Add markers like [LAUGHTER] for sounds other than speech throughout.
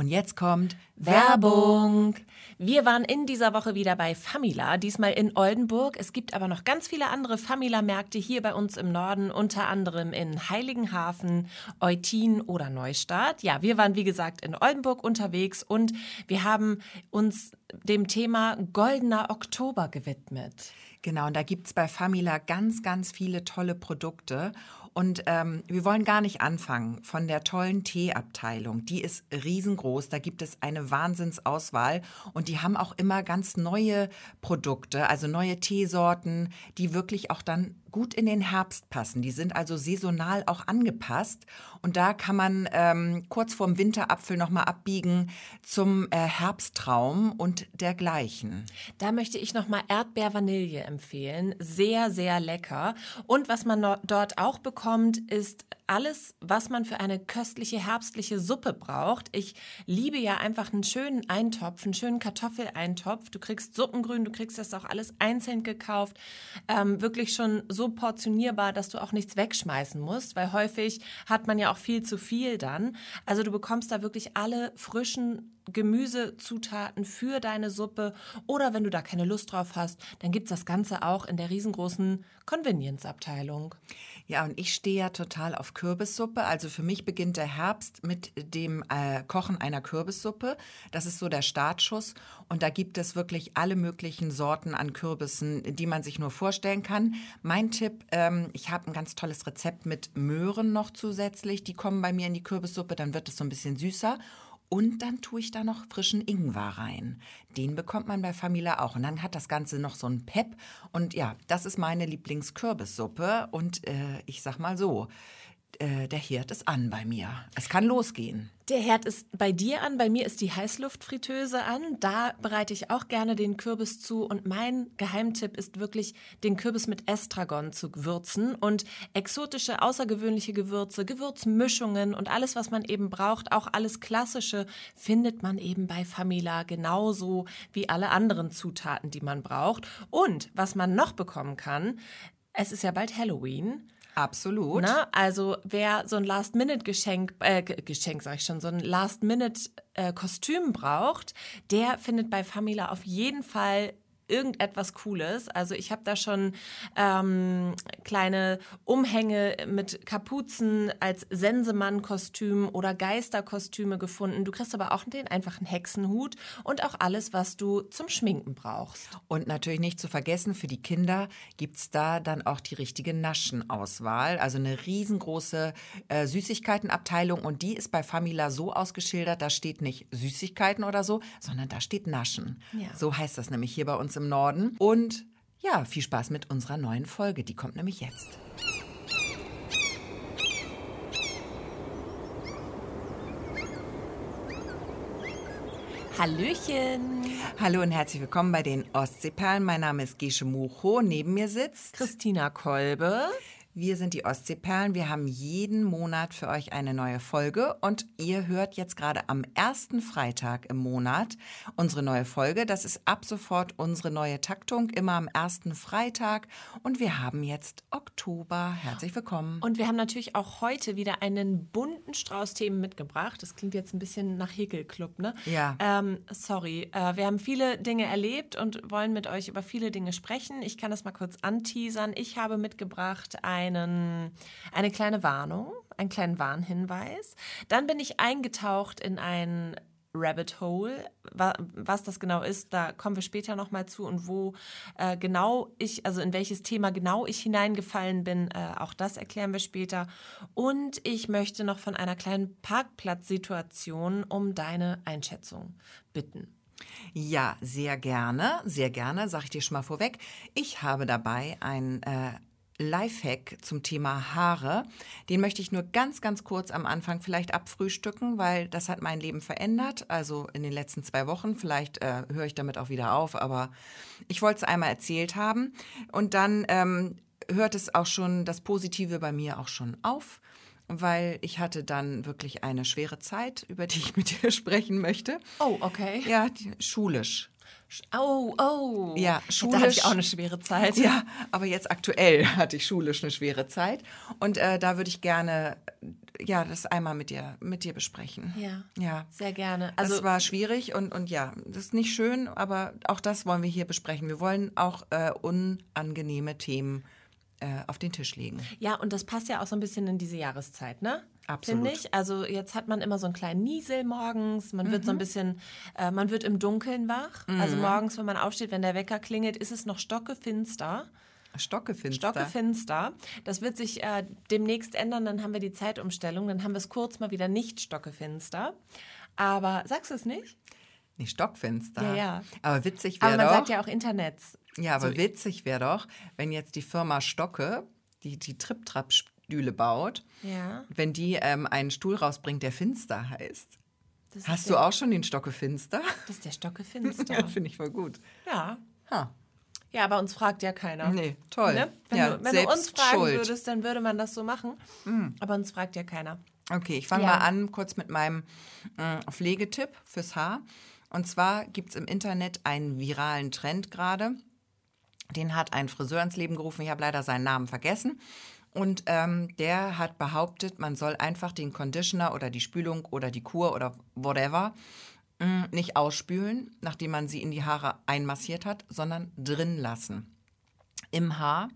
Und jetzt kommt Werbung. Wir waren in dieser Woche wieder bei Famila, diesmal in Oldenburg. Es gibt aber noch ganz viele andere Famila-Märkte hier bei uns im Norden, unter anderem in Heiligenhafen, Eutin oder Neustadt. Ja, wir waren wie gesagt in Oldenburg unterwegs und wir haben uns dem Thema Goldener Oktober gewidmet. Genau, und da gibt es bei Famila ganz, ganz viele tolle Produkte. Und ähm, wir wollen gar nicht anfangen von der tollen Teeabteilung. Die ist riesengroß. Da gibt es eine Wahnsinnsauswahl. Und die haben auch immer ganz neue Produkte, also neue Teesorten, die wirklich auch dann gut in den Herbst passen. Die sind also saisonal auch angepasst. Und da kann man ähm, kurz vorm Winterapfel nochmal abbiegen zum äh, Herbsttraum und dergleichen. Da möchte ich nochmal Erdbeer-Vanille empfehlen. Sehr, sehr lecker. Und was man dort auch bekommt, ist alles, was man für eine köstliche herbstliche Suppe braucht. Ich liebe ja einfach einen schönen Eintopf, einen schönen Kartoffeleintopf. Du kriegst Suppengrün, du kriegst das auch alles einzeln gekauft. Ähm, wirklich schon so portionierbar, dass du auch nichts wegschmeißen musst, weil häufig hat man ja auch viel zu viel dann. Also du bekommst da wirklich alle frischen Gemüsezutaten für deine Suppe oder wenn du da keine Lust drauf hast, dann gibt es das Ganze auch in der riesengroßen Convenience-Abteilung. Ja, und ich stehe ja total auf Kürbissuppe. Also für mich beginnt der Herbst mit dem äh, Kochen einer Kürbissuppe. Das ist so der Startschuss. Und da gibt es wirklich alle möglichen Sorten an Kürbissen, die man sich nur vorstellen kann. Mein Tipp, ähm, ich habe ein ganz tolles Rezept mit Möhren noch zusätzlich. Die kommen bei mir in die Kürbissuppe, dann wird es so ein bisschen süßer. Und dann tue ich da noch frischen Ingwer rein. Den bekommt man bei Famila auch. Und dann hat das Ganze noch so ein Pep. Und ja, das ist meine Lieblingskürbissuppe. Und äh, ich sag mal so, äh, der Herd ist an bei mir. Es kann losgehen. Der Herd ist bei dir an, bei mir ist die Heißluftfritteuse an. Da bereite ich auch gerne den Kürbis zu. Und mein Geheimtipp ist wirklich, den Kürbis mit Estragon zu würzen und exotische, außergewöhnliche Gewürze, Gewürzmischungen und alles, was man eben braucht, auch alles Klassische, findet man eben bei Famila genauso wie alle anderen Zutaten, die man braucht. Und was man noch bekommen kann, es ist ja bald Halloween. Absolut. Na, also wer so ein Last-Minute-Geschenk, äh, Geschenk sag ich schon, so ein Last-Minute-Kostüm äh, braucht, der findet bei Famila auf jeden Fall irgendetwas Cooles. Also ich habe da schon ähm, kleine Umhänge mit Kapuzen als Sensemann-Kostüm oder Geisterkostüme gefunden. Du kriegst aber auch den einfachen Hexenhut und auch alles, was du zum Schminken brauchst. Und natürlich nicht zu vergessen, für die Kinder gibt es da dann auch die richtige Naschenauswahl. Also eine riesengroße äh, Süßigkeitenabteilung und die ist bei Famila so ausgeschildert, da steht nicht Süßigkeiten oder so, sondern da steht Naschen. Ja. So heißt das nämlich hier bei uns im im Norden. Und ja, viel Spaß mit unserer neuen Folge. Die kommt nämlich jetzt. Hallöchen. Hallo und herzlich willkommen bei den Ostseeperlen. Mein Name ist Gesche Mucho. Neben mir sitzt Christina Kolbe. Wir sind die Ostseeperlen. Wir haben jeden Monat für euch eine neue Folge und ihr hört jetzt gerade am ersten Freitag im Monat unsere neue Folge. Das ist ab sofort unsere neue Taktung, immer am ersten Freitag und wir haben jetzt Oktober. Herzlich willkommen. Und wir haben natürlich auch heute wieder einen bunten Strauß Themen mitgebracht. Das klingt jetzt ein bisschen nach Häkelclub, ne? Ja. Ähm, sorry, äh, wir haben viele Dinge erlebt und wollen mit euch über viele Dinge sprechen. Ich kann das mal kurz anteasern. Ich habe mitgebracht ein einen, eine kleine Warnung, einen kleinen Warnhinweis. Dann bin ich eingetaucht in ein Rabbit Hole. Was das genau ist, da kommen wir später nochmal zu und wo äh, genau ich, also in welches Thema genau ich hineingefallen bin, äh, auch das erklären wir später. Und ich möchte noch von einer kleinen Parkplatzsituation um deine Einschätzung bitten. Ja, sehr gerne, sehr gerne, sage ich dir schon mal vorweg. Ich habe dabei ein äh, Lifehack zum Thema Haare. Den möchte ich nur ganz, ganz kurz am Anfang vielleicht abfrühstücken, weil das hat mein Leben verändert. Also in den letzten zwei Wochen. Vielleicht äh, höre ich damit auch wieder auf, aber ich wollte es einmal erzählt haben. Und dann ähm, hört es auch schon, das Positive bei mir auch schon auf weil ich hatte dann wirklich eine schwere Zeit, über die ich mit dir [LAUGHS] sprechen möchte. Oh, okay. Ja, schulisch. Oh, oh. Ja, schulisch. Da hatte ich auch eine schwere Zeit. Ja, aber jetzt aktuell [LAUGHS] hatte ich schulisch eine schwere Zeit. Und äh, da würde ich gerne ja, das einmal mit dir, mit dir besprechen. Ja. Ja. Sehr gerne. Also, Also das war schwierig und, und ja, das ist nicht schön, aber auch das wollen wir hier besprechen. Wir wollen auch äh, unangenehme Themen äh, auf den Tisch legen. Ja, und das passt ja auch so ein bisschen in diese Jahreszeit, ne? Absolut. Finde ich. Also jetzt hat man immer so einen kleinen Niesel morgens, man wird Mhm. so ein bisschen, äh, man wird im Dunkeln wach. Also morgens, wenn man aufsteht, wenn der Wecker klingelt, ist es noch stockefinster. Stockefinster. Stockefinster. Das wird sich äh, demnächst ändern, dann haben wir die Zeitumstellung, dann haben wir es kurz mal wieder nicht stockefinster. Aber sagst du es nicht? Nee, Stockfinster. Ja, ja. Aber witzig Aber wäre man doch. sagt ja auch Internets. Ja, aber witzig wäre doch, wenn jetzt die Firma Stocke, die die Trip-Trap-Stühle baut, Ja. wenn die ähm, einen Stuhl rausbringt, der Finster heißt. Das Hast der, du auch schon den Stocke Finster? Das ist der Stockefinster. [LAUGHS] Ja, finde ich voll gut. ja. Ha. Ja, aber uns fragt ja keiner. Nee, toll. Ne? Wenn, ja, du, wenn du uns fragen schuld. würdest, dann würde man das so machen. Aber uns fragt ja keiner. Okay, ich fange Ja. mal an kurz mit meinem äh, Pflegetipp fürs Haar. Und zwar gibt es im Internet einen viralen Trend gerade. Den hat ein Friseur ins Leben gerufen. Ich habe leider seinen Namen vergessen. Und ähm, der hat behauptet, man soll einfach den Conditioner oder die Spülung oder die Kur oder whatever mh, nicht ausspülen, nachdem man sie in die Haare einmassiert hat, sondern drin lassen. Im Haar.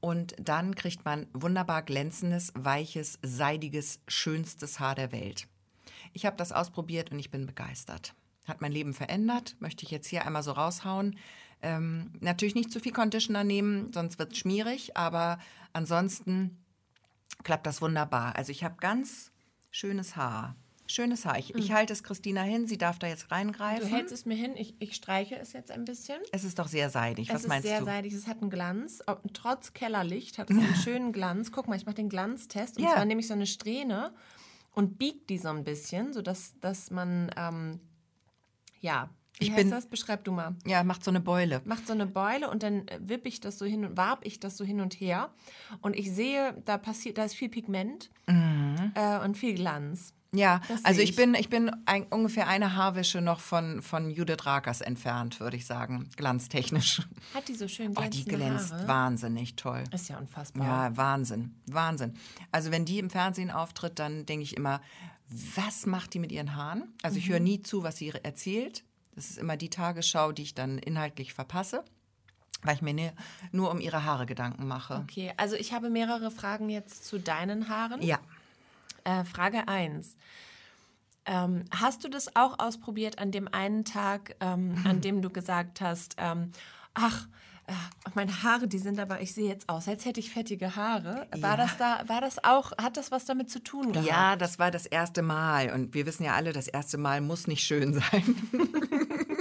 Und dann kriegt man wunderbar glänzendes, weiches, seidiges, schönstes Haar der Welt. Ich habe das ausprobiert und ich bin begeistert. Hat mein Leben verändert, möchte ich jetzt hier einmal so raushauen. Ähm, natürlich nicht zu viel Conditioner nehmen, sonst wird es schmierig, aber ansonsten klappt das wunderbar. Also ich habe ganz schönes Haar. Schönes Haar. Ich, ich halte es Christina hin, sie darf da jetzt Du reingreifen. hältst es mir hin, ich, ich streiche es jetzt ein bisschen. es ist doch sehr seidig. es Was ist meinst sehr du? seidig, es hat einen Glanz. Trotz Kellerlicht hat es einen [LAUGHS] schönen Glanz. Guck mal, ich mache den Glanztest. Und Ja. zwar nehme ich so eine Strähne und biege die so ein bisschen, sodass dass man, ähm, ja, Ich heißt bin- das? Beschreib du mal. Ja, macht so eine Beule. macht so eine Beule und dann äh, wippe ich das so hin und warb ich das so hin und her. Und ich sehe, da passiert, da ist viel Pigment äh, und viel Glanz. Ja, Das also ich ich. bin, ich bin ein, ungefähr eine Haarwäsche noch von, von Judith Rakers entfernt, würde ich sagen, glanztechnisch. Hat die so schön Oh, die glänzt Haare? wahnsinnig toll. Ist ja unfassbar. Ja, Wahnsinn, Wahnsinn. Also wenn die im Fernsehen auftritt, dann denke ich immer, was macht die mit ihren Haaren? Also ich höre Mhm. nie zu, was sie erzählt. Das ist immer die Tagesschau, die ich dann inhaltlich verpasse, weil ich mir ne, nur um ihre Haare Gedanken mache. Okay, also ich habe mehrere Fragen jetzt zu deinen Haaren. Ja, Äh, Frage 1. Ähm, hast du das auch ausprobiert an dem einen Tag, ähm, an dem du gesagt hast, ähm, ach, meine Haare, die sind aber, ich sehe jetzt aus, als hätte ich fettige Haare. War Ja. das da, war das auch, hat das was damit zu tun gehabt? ja, das war das erste Mal. Und wir wissen ja alle, das erste Mal muss nicht schön sein. [LAUGHS]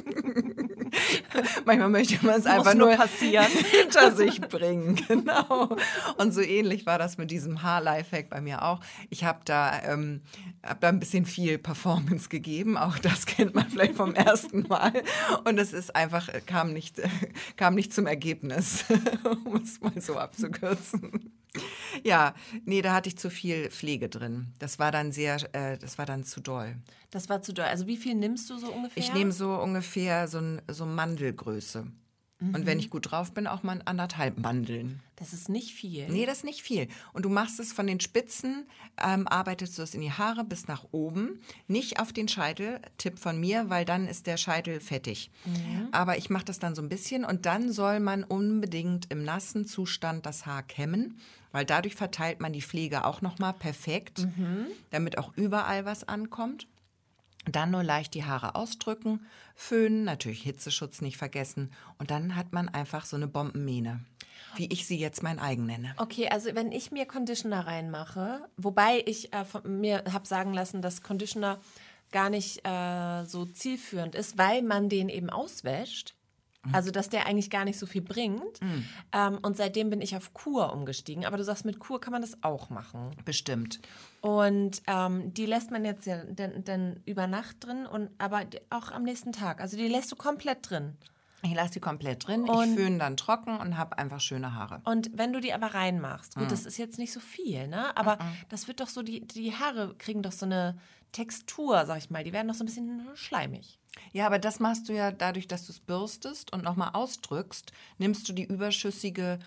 [LAUGHS] Manchmal möchte man es einfach nur nur passieren. [LAUGHS] hinter sich bringen. [LAUGHS] Genau. Und so ähnlich war das mit diesem Haar-Lifehack bei mir auch. Ich habe da, ähm, hab da ein bisschen viel Performance gegeben. Auch das kennt man vielleicht vom ersten Mal. Und es ist einfach, äh, kam nicht, kam nicht zum Ergebnis, um es mal so abzukürzen. Ja, nee, da hatte ich zu viel Pflege drin. Das war dann sehr, äh, das war dann zu doll. Das war zu doll. Also wie viel nimmst du so ungefähr? Ich nehme so ungefähr so, ein, so Mandelgröße. Und wenn ich gut drauf bin, auch mal anderthalb Mandeln. Das ist nicht viel. Nee, das ist nicht viel. Und du machst es von den Spitzen, ähm, arbeitest du es in die Haare bis nach oben. Nicht auf den Scheitel, Tipp von mir, weil dann ist der Scheitel fettig. Aber ich mache das dann so ein bisschen und dann soll man unbedingt im nassen Zustand das Haar kämmen, weil dadurch verteilt man die Pflege auch nochmal perfekt, damit auch überall was ankommt. Dann nur leicht die Haare ausdrücken, föhnen, natürlich Hitzeschutz nicht vergessen. Und dann hat man einfach so eine Bombenmähne, wie ich sie jetzt mein eigen nenne. Okay, also wenn ich mir Conditioner reinmache, wobei ich äh, mir habe sagen lassen, dass Conditioner gar nicht äh, so zielführend ist, weil man den eben auswäscht. Also, dass der eigentlich gar nicht so viel bringt. Ähm, und seitdem bin ich auf Kur umgestiegen. Aber du sagst, mit Kur kann man das auch machen. Bestimmt. Und ähm, die lässt man jetzt ja dann, dann über Nacht drin, und, aber auch am nächsten Tag. Also, die lässt du komplett drin. Ich lasse die komplett drin, Und- ich föhne dann trocken und habe einfach schöne Haare. Und wenn du die aber reinmachst, gut, das ist jetzt nicht so viel, ne? Aber das wird doch so, die, die Haare kriegen doch so eine Textur, sag ich mal. Die werden doch so ein bisschen schleimig. Ja, aber das machst du ja dadurch, dass du es bürstest und nochmal ausdrückst, nimmst du die überschüssige,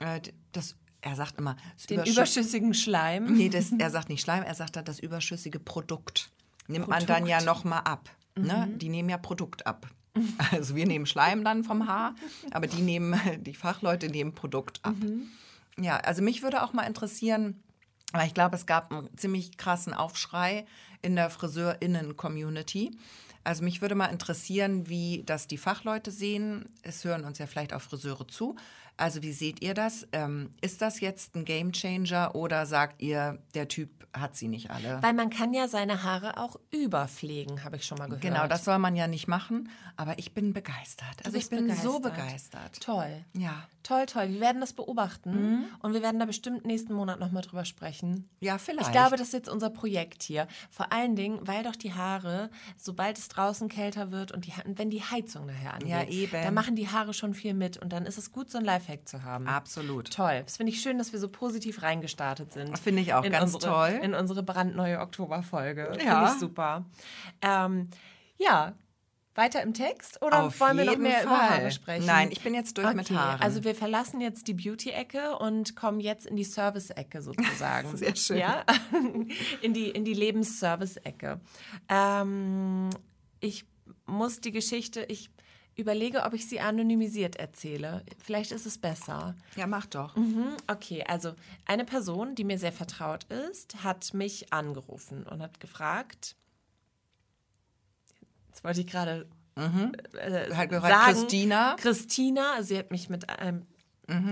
äh, das er sagt immer, Den Überschü- überschüssigen Schleim. Nee, das, er sagt nicht Schleim, er sagt dann das überschüssige Produkt. Nimmt man dann ja nochmal ab. Ne? Die nehmen ja Produkt ab. Also wir nehmen Schleim dann vom Haar, aber die nehmen, [LAUGHS] die Fachleute nehmen Produkt ab. Ja, also mich würde auch mal interessieren, weil ich glaube, es gab einen ziemlich krassen Aufschrei in der FriseurInnen-Community. Also mich würde mal interessieren, wie das die Fachleute sehen. Es hören uns ja vielleicht auch Friseure zu. Also wie seht ihr das? Ähm, ist das jetzt ein Gamechanger oder sagt ihr, der Typ hat sie nicht alle? Weil man kann ja seine Haare auch überpflegen, habe ich schon mal gehört. Genau, das soll man ja nicht machen. Aber ich bin begeistert. Also ich bin so begeistert. begeistert. Toll. Ja, Toll, toll. Wir werden das beobachten und wir werden da bestimmt nächsten Monat nochmal drüber sprechen. ja, vielleicht. Ich glaube, das ist jetzt unser Projekt hier. Vor allen Dingen, weil doch die Haare, sobald es draußen kälter wird und die, wenn die Heizung nachher angeht, Ja, eben. da machen die Haare schon viel mit und dann ist es gut, so ein Lifehack zu haben. Absolut. Toll. Das finde ich schön, dass wir so positiv reingestartet sind. Finde ich auch ganz unsere, toll. In unsere brandneue Oktoberfolge. Ja. Finde ich super. Ähm, ja, weiter im Text oder Auf wollen wir noch mehr über Fall. Haare sprechen? Nein, ich bin jetzt durch mit Haaren. Also wir verlassen jetzt die Beauty-Ecke und kommen jetzt in die Service-Ecke [LAUGHS] sozusagen. Sehr schön. Ja? [LAUGHS] in die, in die Lebens-Service-Ecke. Ähm, ich muss die Geschichte, ich überlege, ob ich sie anonymisiert erzähle. Vielleicht ist es besser. ja, mach doch. Mhm, Okay, also eine Person, die mir sehr vertraut ist, hat mich angerufen und hat gefragt. Jetzt wollte ich gerade äh, Hat gesagt, sagen, Christina. Christina, sie hat mich mit einem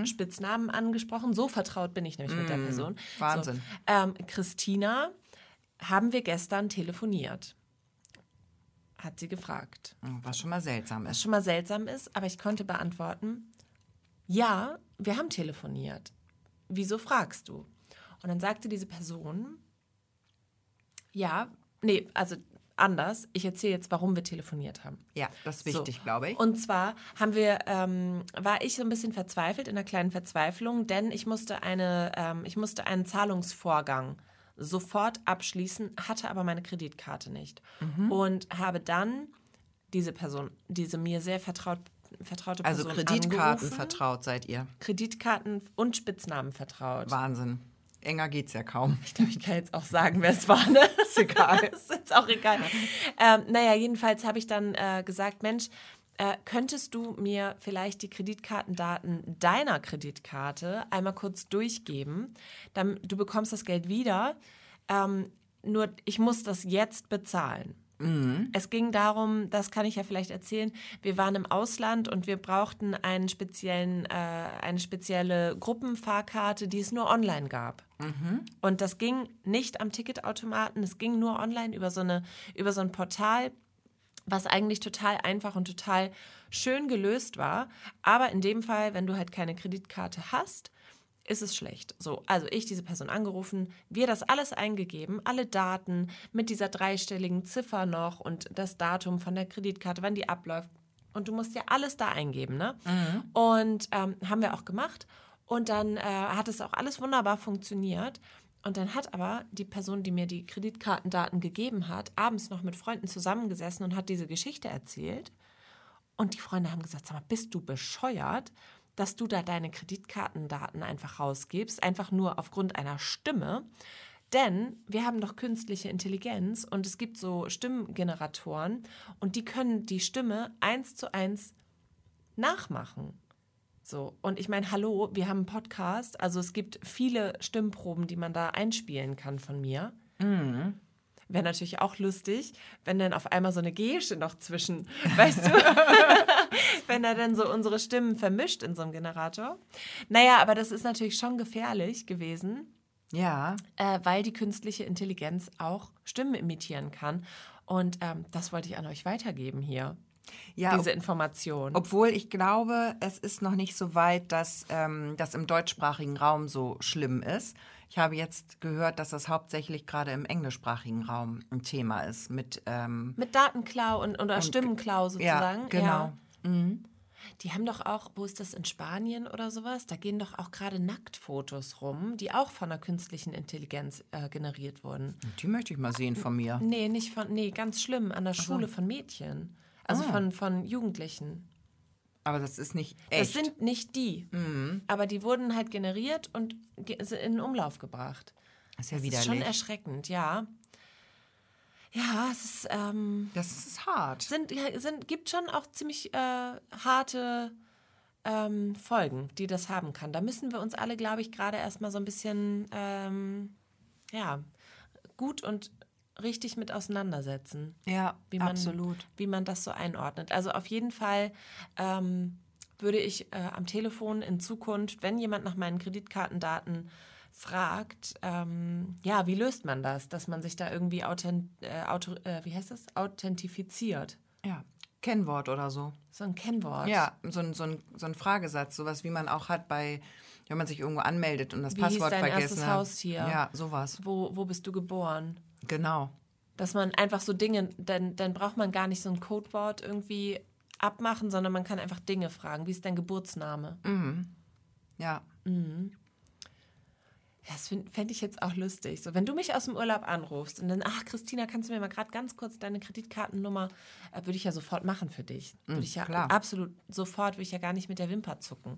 Spitznamen angesprochen. So vertraut bin ich nämlich mit der Person. Wahnsinn. So, ähm, Christina, haben wir gestern telefoniert? Hat sie gefragt. Was schon mal seltsam Was ist. schon mal seltsam ist, aber ich konnte beantworten, ja, wir haben telefoniert. Wieso fragst du? Und dann sagte diese Person, ja, nee, also anders, ich erzähle jetzt, warum wir telefoniert haben. Ja, das ist wichtig, So. glaube ich. Und zwar haben wir, ähm, war ich so ein bisschen verzweifelt, in einer kleinen Verzweiflung, denn ich musste, eine, ähm, ich musste einen Zahlungsvorgang sofort abschließen, hatte aber meine Kreditkarte nicht. Mhm. Und habe dann diese Person, diese mir sehr vertraut, vertraute also Person Kreditkarten angerufen, vertraut seid ihr. Kreditkarten und Spitznamen vertraut. Wahnsinn. Enger geht's ja kaum. Ich glaube, ich kann jetzt auch sagen, wer es war. Ne? Ist egal. [LAUGHS] ist jetzt auch egal. Ähm, naja, jedenfalls habe ich dann äh, gesagt, Mensch, äh, könntest du mir vielleicht die Kreditkartendaten deiner Kreditkarte einmal kurz durchgeben? Dann, du bekommst das Geld wieder. Ähm, nur ich muss das jetzt bezahlen. Es ging darum, das kann ich ja vielleicht erzählen, wir waren im Ausland und wir brauchten einen speziellen, äh, eine spezielle Gruppenfahrkarte, die es nur online gab. Und das ging nicht am Ticketautomaten, es ging nur online über so, eine, über so ein Portal, was eigentlich total einfach und total schön gelöst war. Aber in dem Fall, wenn du halt keine Kreditkarte hast, ist es schlecht. So, also ich diese Person angerufen, wir das alles eingegeben, alle Daten mit dieser dreistelligen Ziffer noch und das Datum von der Kreditkarte, wann die abläuft. Und du musst ja alles da eingeben, ne? Und ähm, haben wir auch gemacht. Und dann äh, hat es auch alles wunderbar funktioniert. Und dann hat aber die Person, die mir die Kreditkartendaten gegeben hat, abends noch mit Freunden zusammengesessen und hat diese Geschichte erzählt. Und die Freunde haben gesagt, sag mal, bist du bescheuert, dass du da deine Kreditkartendaten einfach rausgibst, einfach nur aufgrund einer Stimme? Denn wir haben doch künstliche Intelligenz und es gibt so Stimmgeneratoren und die können die Stimme eins zu eins nachmachen. So, und ich meine, hallo, wir haben einen Podcast, also es gibt viele Stimmproben, die man da einspielen kann von mir. Wäre natürlich auch lustig, wenn dann auf einmal so eine Gesche noch zwischen, [LAUGHS] weißt du, [LAUGHS] wenn er dann so unsere Stimmen vermischt in so einem Generator. Naja, aber das ist natürlich schon gefährlich gewesen, Ja. äh, weil die künstliche Intelligenz auch Stimmen imitieren kann. Und ähm, das wollte ich an euch weitergeben hier, Ja, diese Information. Obwohl ich glaube, es ist noch nicht so weit, dass ähm, das im deutschsprachigen Raum so schlimm ist. Ich habe jetzt gehört, dass das hauptsächlich gerade im englischsprachigen Raum ein Thema ist. Mit ähm, Mit Datenklau und, oder Stimmenklau sozusagen. ja, genau. Die haben doch auch, wo ist das in Spanien oder sowas? Da gehen doch auch gerade Nacktfotos rum, die auch von einer künstlichen Intelligenz äh, generiert wurden. Die möchte ich mal sehen von mir. Nee, nicht von, nee, ganz schlimm, an der Schule von Mädchen. Also Ah. von, von Jugendlichen. Aber das ist nicht echt. Das sind nicht die. Aber die wurden halt generiert und in Umlauf gebracht. das ist ja Das ist widerlich. schon erschreckend, ja. Ja, es ist, ähm, das ist hart. sind, sind, gibt schon auch ziemlich äh, harte ähm, Folgen, die das haben kann. Da müssen wir uns alle, glaube ich, gerade erstmal so ein bisschen ähm, ja, gut und richtig mit auseinandersetzen. Ja, wie man, absolut. Wie man das so einordnet. Also auf jeden Fall ähm, würde ich äh, am Telefon in Zukunft, wenn jemand nach meinen Kreditkartendaten fragt, ähm, ja, wie löst man das, dass man sich da irgendwie authent, äh, auto, äh, wie heißt das? authentifiziert. Ja. Kennwort oder so. So ein Kennwort. Ja, so ein, so, ein, so ein Fragesatz, sowas wie man auch hat bei, wenn man sich irgendwo anmeldet und das Wie hieß Passwort dein vergessen erstes hat. Haustier? Ja, sowas. Wo, wo bist du geboren? Genau. Dass man einfach so Dinge, dann, dann braucht man gar nicht so ein Codewort irgendwie abmachen, sondern man kann einfach Dinge fragen. Wie ist dein Geburtsname? Ja. Ja, das fände ich jetzt auch lustig. So, wenn du mich aus dem Urlaub anrufst und dann, ach, Christina, kannst du mir mal gerade ganz kurz deine Kreditkartennummer, äh, würde ich ja sofort machen für dich. Würde ich ja klar. absolut sofort, würde ich ja gar nicht mit der Wimper zucken.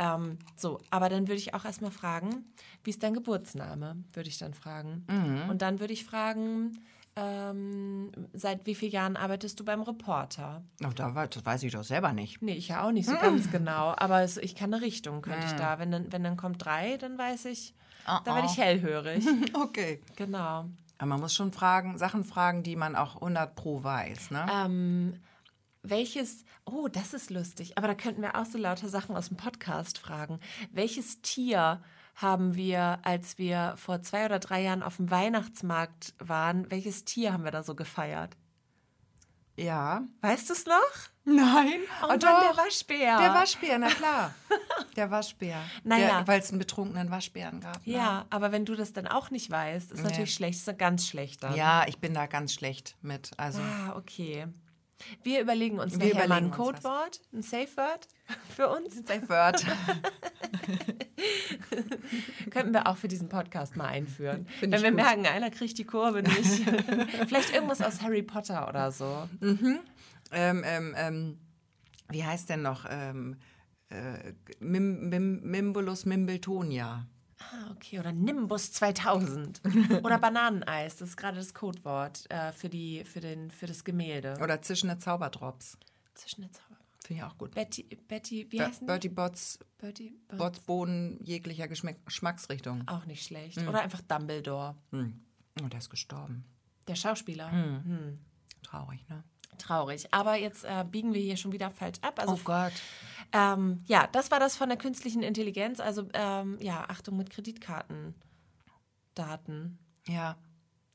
Ähm, so, aber dann würde ich auch erstmal fragen, wie ist dein Geburtsname? Würde ich dann fragen. Und dann würde ich fragen, ähm, seit wie vielen Jahren arbeitest du beim Reporter? Oh, da, das weiß ich doch selber nicht. Nee, ich ja auch nicht so ganz genau, aber es, ich kann eine Richtung, könnte ich da. Wenn dann, wenn dann kommt drei, dann weiß ich, da werde ich hellhörig. [LAUGHS] Okay. genau. Aber man muss schon fragen, Sachen fragen, die man auch 100 pro weiß, ne? Ähm, welches, oh, das ist lustig, aber da könnten wir auch so lauter Sachen aus dem Podcast fragen. Welches Tier haben wir, als wir vor zwei oder drei Jahren auf dem Weihnachtsmarkt waren, welches Tier haben wir da so gefeiert? Ja. Weißt du es noch? Nein. Oh, Oh, Mann, doch. der Waschbär. Der Waschbär, na klar. [LAUGHS] Der Waschbär. Naja. Weil es einen betrunkenen Waschbären gab. Ne? Ja, aber wenn du das dann auch nicht weißt, ist natürlich schlecht, ist ganz schlecht dann. Ja, ich bin da ganz schlecht mit. Also, Ah, okay. Wir überlegen uns Wir nachher mal ein. Codewort, ein Safe Word [LAUGHS] für uns. Safe Word. [LAUGHS] Könnten wir auch für diesen Podcast mal einführen. Find Wenn wir gut. merken, einer kriegt die Kurve nicht. [LAUGHS] Vielleicht irgendwas aus Harry Potter oder so. ähm, ähm, ähm, wie heißt denn noch? Ähm, äh, Mim, Mim, Mimbulus Mimbletonia. Ah, okay. Oder Nimbus 2000. Oder [LAUGHS] Bananeneis. Das ist gerade das Codewort äh, für, die, für, den, für das Gemälde. Oder zischende Zauberdrops. Zwischen der Zauber. Finde ich auch gut. Betty, Betty, wie heißen die? Bertie Bots, Bertie Bots. Bots Boden jeglicher Geschmack, Geschmacksrichtung. Auch nicht schlecht. Oder einfach Dumbledore. Hm. Oh, der ist gestorben. Der Schauspieler. Traurig, ne? Traurig. Aber jetzt äh, biegen wir hier schon wieder falsch ab. Also, Oh Gott. Ähm, ja, das war das von der künstlichen Intelligenz. Also, ähm, ja, Achtung mit Kreditkartendaten. Ja.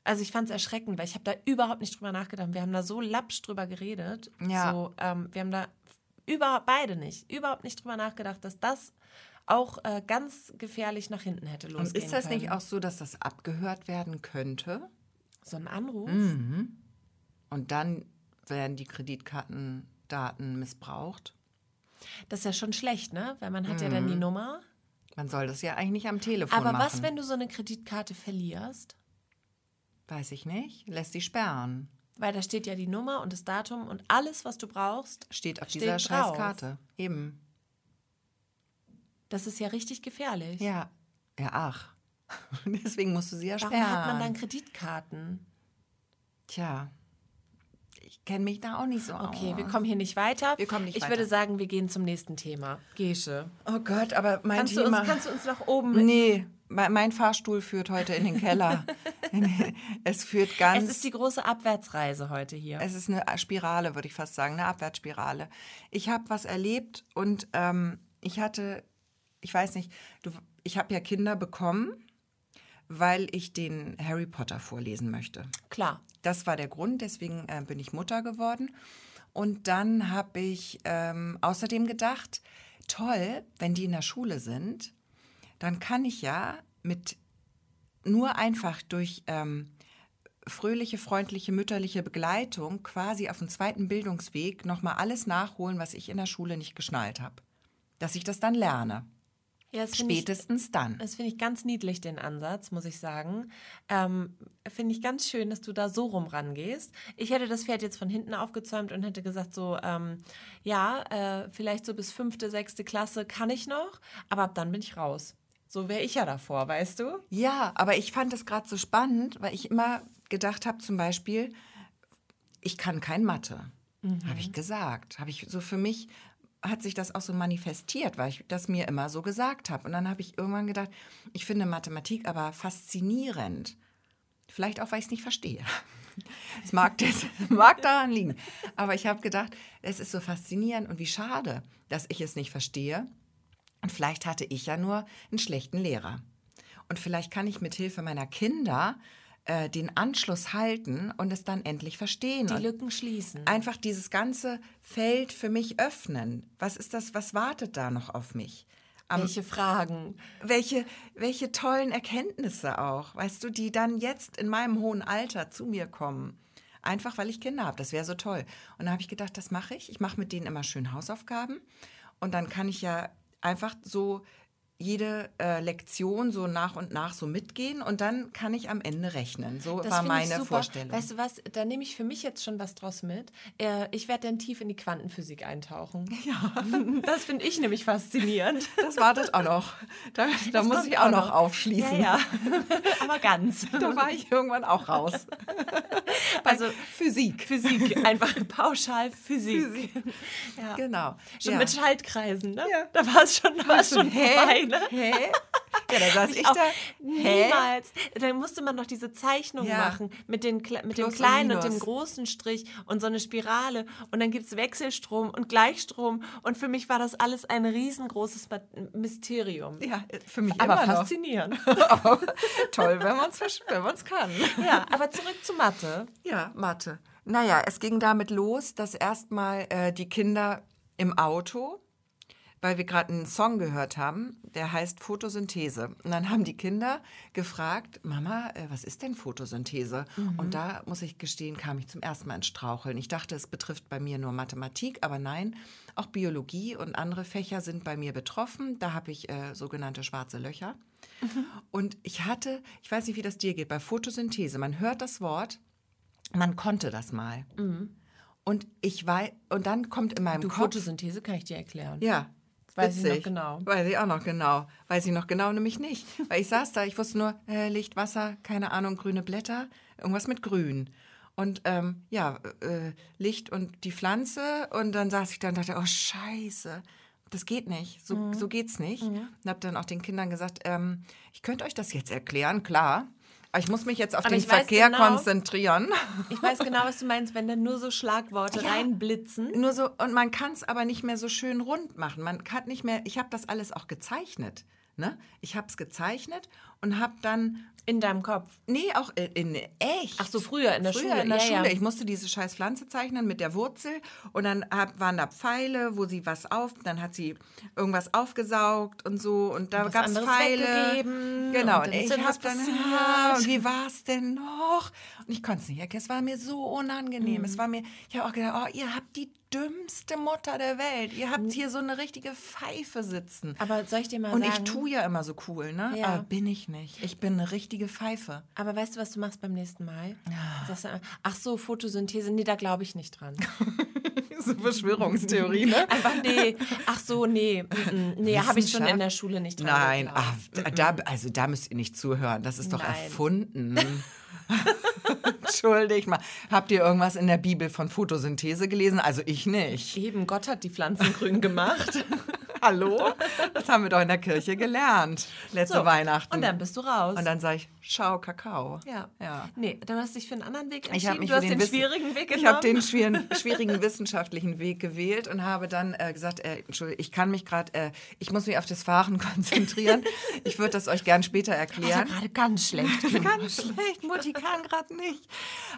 Also ich fand es erschreckend, weil ich habe da überhaupt nicht drüber nachgedacht. Wir haben da so lapsch drüber geredet. Ja. So, ähm, wir haben da über, beide nicht, überhaupt nicht drüber nachgedacht, dass das auch äh, ganz gefährlich nach hinten hätte losgehen Und ist das können. nicht auch so, dass das abgehört werden könnte? so ein Anruf? Mhm. Und dann werden die Kreditkartendaten missbraucht? Das ist ja schon schlecht, ne? Weil man hat ja dann die Nummer. Man soll das ja eigentlich nicht am Telefon Aber machen. was, wenn du so eine Kreditkarte verlierst? Weiß ich nicht. Lässt sie sperren. Weil da steht ja die Nummer und das Datum und alles, was du brauchst, Steht auf Steht dieser. Scheißkarte. Eben. das ist ja richtig gefährlich. Ja. Ja, ach. [LAUGHS] Deswegen musst du sie ja Warum sperren. hat man dann Kreditkarten? Tja. Ich kenne mich da auch nicht so Okay, aus. wir kommen hier nicht weiter. Wir kommen nicht ich weiter. würde sagen, wir gehen zum nächsten Thema. Gesche. Oh Gott, aber mein Kannst du, Thema... uns, kannst du uns nach oben nee, mein mein Fahrstuhl führt heute in den Keller. [LAUGHS] es führt ganz... Es ist die große Abwärtsreise heute hier. Es ist eine Spirale, würde ich fast sagen, eine Abwärtsspirale. Ich habe was erlebt und ähm, ich hatte, ich weiß nicht, du, ich habe ja Kinder bekommen, weil ich den Harry Potter vorlesen möchte. Klar. Das war der Grund, deswegen äh, bin ich Mutter geworden. Und dann habe ich ähm, außerdem gedacht, toll, wenn die in der Schule sind, dann kann ich ja mit nur einfach durch ähm, fröhliche, freundliche, mütterliche Begleitung quasi auf dem zweiten Bildungsweg nochmal alles nachholen, was ich in der Schule nicht geschnallt habe. Dass ich das dann lerne. Ja, das find ich- Spätestens dann. Das finde ich ganz niedlich, den Ansatz, muss ich sagen. Ähm, finde ich ganz schön, dass du da so rum rangehst. Ich hätte das Pferd jetzt von hinten aufgezäumt und hätte gesagt, so, ähm, ja, äh, vielleicht so bis fünfte, sechste Klasse kann ich noch, aber ab dann bin ich raus. So wäre ich ja davor, weißt du? Ja, aber ich fand es gerade so spannend, weil ich immer gedacht habe, zum Beispiel, ich kann kein Mathe. Habe ich gesagt. Habe ich so für mich hat sich das auch so manifestiert, weil ich das mir immer so gesagt habe. Und dann habe ich irgendwann gedacht, ich finde Mathematik aber faszinierend. Vielleicht auch, weil ich es nicht verstehe. [LAUGHS] Es mag, [LAUGHS] mag daran liegen. Aber ich habe gedacht, es ist so faszinierend und wie schade, dass ich es nicht verstehe. Und vielleicht hatte ich ja nur einen schlechten Lehrer. Und vielleicht kann ich mit Hilfe meiner Kinder äh, den Anschluss halten und es dann endlich verstehen. Die Lücken schließen. einfach dieses ganze Feld für mich öffnen. Was ist das, was wartet da noch auf mich? Am, Welche Fragen? welche, welche tollen Erkenntnisse auch, weißt du, die dann jetzt in meinem hohen Alter zu mir kommen. Einfach weil ich Kinder habe. Das wäre so toll. Und da habe ich gedacht, das mache ich. Ich mache mit denen immer schön Hausaufgaben. Und dann kann ich ja einfach so jede äh, Lektion so nach und nach so mitgehen und dann kann ich am Ende rechnen. So Das war meine. Vorstellung. Weißt du was, da nehme ich für mich jetzt schon was draus mit. Äh, ich werde dann tief in die Quantenphysik eintauchen. [LAUGHS] Ja. [LAUGHS] Das finde ich nämlich faszinierend. [LAUGHS] das wartet auch noch. Da, da muss ich auch auch noch noch. aufschließen. Ja, ja. Aber ganz. Da war ich irgendwann auch raus. Also Physik. Physik, einfach pauschal Physik. Ja. Genau. Schon mit Schaltkreisen, ne? Ja. Da war es schon, da war es schon vorbei, ne? Hä? Ja, da saß ich Auch da. Hä? niemals. Dann musste man noch diese Zeichnung Ja. machen mit, den, mit dem Plus und kleinen und, dem großen Strich und so eine Spirale. Und dann gibt es Wechselstrom und Gleichstrom. Und für mich war das alles ein riesengroßes Mysterium. Ja, für mich Aber immer noch. faszinierend. [LAUGHS] Aber toll, wenn man es wenn man's kann. ja, aber zurück zu Mathe. Ja, Mathe. Naja, es ging damit los, dass erstmal äh, die Kinder im Auto, weil wir gerade einen Song gehört haben, der heißt Photosynthese. Und dann haben die Kinder gefragt, Mama, äh, was ist denn Photosynthese? Und da muss ich gestehen, kam ich zum ersten Mal ins Straucheln. Ich dachte, es betrifft bei mir nur Mathematik, aber nein, auch Biologie und andere Fächer sind bei mir betroffen. Da habe ich äh, sogenannte schwarze Löcher. Und ich hatte, ich weiß nicht, wie das dir geht, bei Photosynthese, man hört das Wort, man konnte das mal. Und ich weiß, und dann kommt in meinem Du, Kopf. Photosynthese kann ich dir erklären. Ja. Weiß ich noch witzig. genau. Weiß ich auch noch genau. Weiß ich noch genau, nämlich nicht. Weil ich saß da, ich wusste nur äh, Licht, Wasser, keine Ahnung, grüne Blätter, irgendwas mit Grün. Und ähm, ja, äh, Licht und die Pflanze. Und dann saß ich da und dachte, oh Scheiße, das geht nicht. So, Mhm. so geht's nicht. Und habe dann auch den Kindern gesagt, ähm, ich könnte euch das jetzt erklären, klar. Aber ich muss mich jetzt auf Aber den Verkehr genau- konzentrieren. Ich weiß genau, was du meinst, wenn dann nur so Schlagworte Ja. reinblitzen. Nur so, und man kann es aber nicht mehr so schön rund machen. Man kann nicht mehr, ich habe das alles auch gezeichnet. Ne? Ich habe es gezeichnet und habe dann, In deinem Kopf. nee, auch in, in echt. Ach so, früher in der Früher Schule. in der ja, Schule. Ja. Ich musste diese scheiß Pflanze zeichnen mit der Wurzel und dann hab, waren da Pfeile, wo sie was auf, dann hat sie irgendwas aufgesaugt und so und da gab es Pfeile. weggegeben Genau. und Und ich habe dann, und wie war es denn noch? Und ich konnte es nicht erkennen. Es war mir so unangenehm. Mhm. Es war mir, ich habe auch gedacht, oh, ihr habt die dümmste Mutter der Welt. Ihr habt hier so eine richtige Pfeife sitzen. Aber soll ich dir mal Und ich sagen? tue ja immer so cool, ne? Ja. Aber bin ich nicht. Ich bin eine richtige Pfeife. Aber weißt du, was du machst beim nächsten Mal? Sagst du, ach so, Photosynthese, nee, da glaube ich nicht dran. [LAUGHS] so Verschwörungstheorie, ne? Einfach nee, ach so, nee, mm, mm, nee, habe ich schon in der Schule nicht dran Nein, geglaubt. ah, da, also da müsst ihr nicht zuhören. Das ist doch Nein. erfunden. [LAUGHS] Entschuldigt mal. Habt ihr irgendwas in der Bibel von Photosynthese gelesen? Also ich nicht. Eben, Gott hat die Pflanzen grün gemacht. [LAUGHS] Hallo? Das haben wir doch in der Kirche gelernt. Letzte So, Weihnachten. Und dann bist du raus. Und dann sage ich, schau, Kakao. ja. Ja. Nee, du hast dich für einen anderen Weg Ich habe entschieden. mich du hast für den, Wissen- schwierigen Weg genommen. Ich habe den schwierigen, [LAUGHS] schwierigen wissenschaftlichen Weg gewählt und habe dann äh, gesagt, äh, Entschuldigung, ich kann mich gerade, äh, ich muss mich auf das Fahren [LAUGHS] konzentrieren. Ich würde das euch gern später erklären. also gerade ganz schlecht. [LAUGHS] Ganz schlecht, Mutti kann gerade nicht.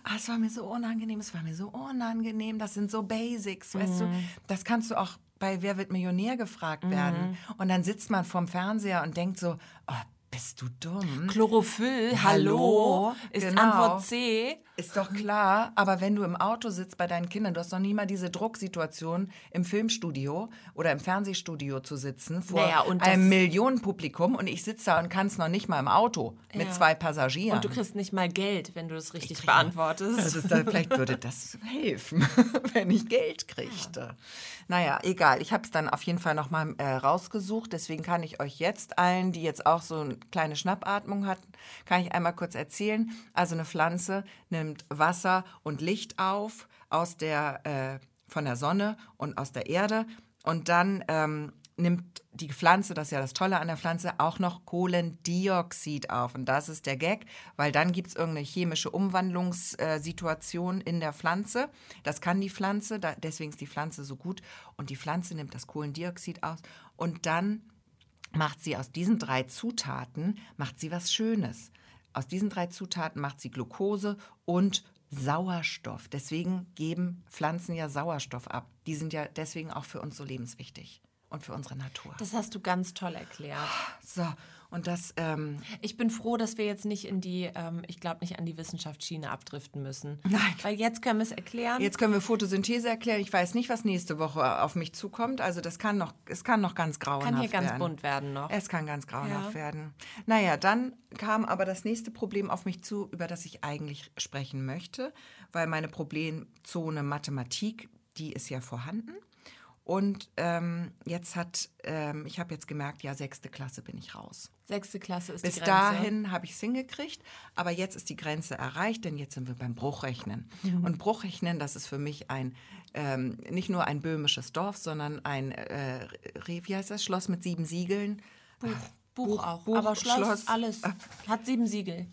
Ah, es war mir so unangenehm, es war mir so unangenehm. Das sind so Basics, weißt du. Das kannst du auch bei Wer wird Millionär gefragt werden. Und dann sitzt man vorm Fernseher und denkt so, oh, bist du dumm? Chlorophyll, Hallo? hallo, ist Genau. Antwort C. Ist doch klar, aber wenn du im Auto sitzt bei deinen Kindern, du hast noch nie mal diese Drucksituation im Filmstudio oder im Fernsehstudio zu sitzen vor Naja, das- einem Millionenpublikum und ich sitze da und kann es noch nicht mal im Auto mit Ja. zwei Passagieren. Und du kriegst nicht mal Geld, wenn du es richtig beantwortest. Das ist vielleicht würde das [LAUGHS] helfen, [LAUGHS] wenn ich Geld kriegte. Naja, egal. Ich habe es dann auf jeden Fall nochmal äh, rausgesucht. Deswegen kann ich euch jetzt allen, die jetzt auch so eine kleine Schnappatmung hatten, kann ich einmal kurz erzählen. Also eine Pflanze nimmt Wasser und Licht auf aus der, äh, von der Sonne und aus der Erde. Und dann ähm, nimmt die Pflanze, das ist ja das Tolle an der Pflanze, auch noch Kohlendioxid auf. Und das ist der Gag, weil dann gibt es irgendeine chemische Umwandlungssituation in der Pflanze. Das kann die Pflanze, deswegen ist die Pflanze so gut. Und die Pflanze nimmt das Kohlendioxid aus. Und dann macht sie aus diesen drei Zutaten, macht sie was Schönes. Aus diesen drei Zutaten macht sie Glucose und Sauerstoff. Deswegen geben Pflanzen ja Sauerstoff ab. Die sind ja deswegen auch für uns so lebenswichtig und für unsere Natur. Das hast du ganz toll erklärt. So, und das, ähm, Ich bin froh, dass wir jetzt nicht in die, ähm, ich glaube nicht an die Wissenschaftsschiene abdriften müssen. [LAUGHS] Nein. Weil jetzt können wir es erklären. jetzt können wir Photosynthese erklären. Ich weiß nicht, was nächste Woche auf mich zukommt. Also das kann noch, es kann noch ganz grauenhaft Kann hier ganz werden. bunt werden noch. Es kann ganz grauenhaft Ja. werden. Naja, dann kam aber das nächste Problem auf mich zu, über das ich eigentlich sprechen möchte, weil meine Problemzone Mathematik, die ist ja vorhanden. Und ähm, jetzt hat, ähm, ich habe jetzt gemerkt, ja, sechste Klasse bin ich raus. Sechste Klasse ist Bis die Grenze. dahin habe ich es hingekriegt, aber jetzt ist die Grenze erreicht, denn jetzt sind wir beim Bruchrechnen. Mhm. Und Bruchrechnen, das ist für mich ein ähm, nicht nur ein böhmisches Dorf, sondern ein, äh, wie heißt das, Schloss mit sieben Siegeln. Buch, Buch, Buch- auch. Buch, Aber Schloss, Schloss. alles. Hat sieben Siegel.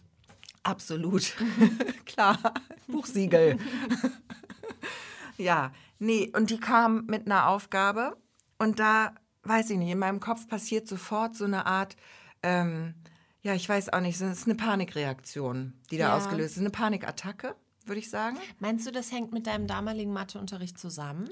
Absolut. [LAUGHS] [LAUGHS] Klar, Buchsiegel. [LAUGHS] ja, nee, und die kam mit einer Aufgabe und da, weiß ich nicht, in meinem Kopf passiert sofort so eine Art, ähm, ja, ich weiß auch nicht, es ist eine Panikreaktion, die da Ja. ausgelöst ist. Eine Panikattacke, würde ich sagen. Meinst du, das hängt mit deinem damaligen Matheunterricht zusammen?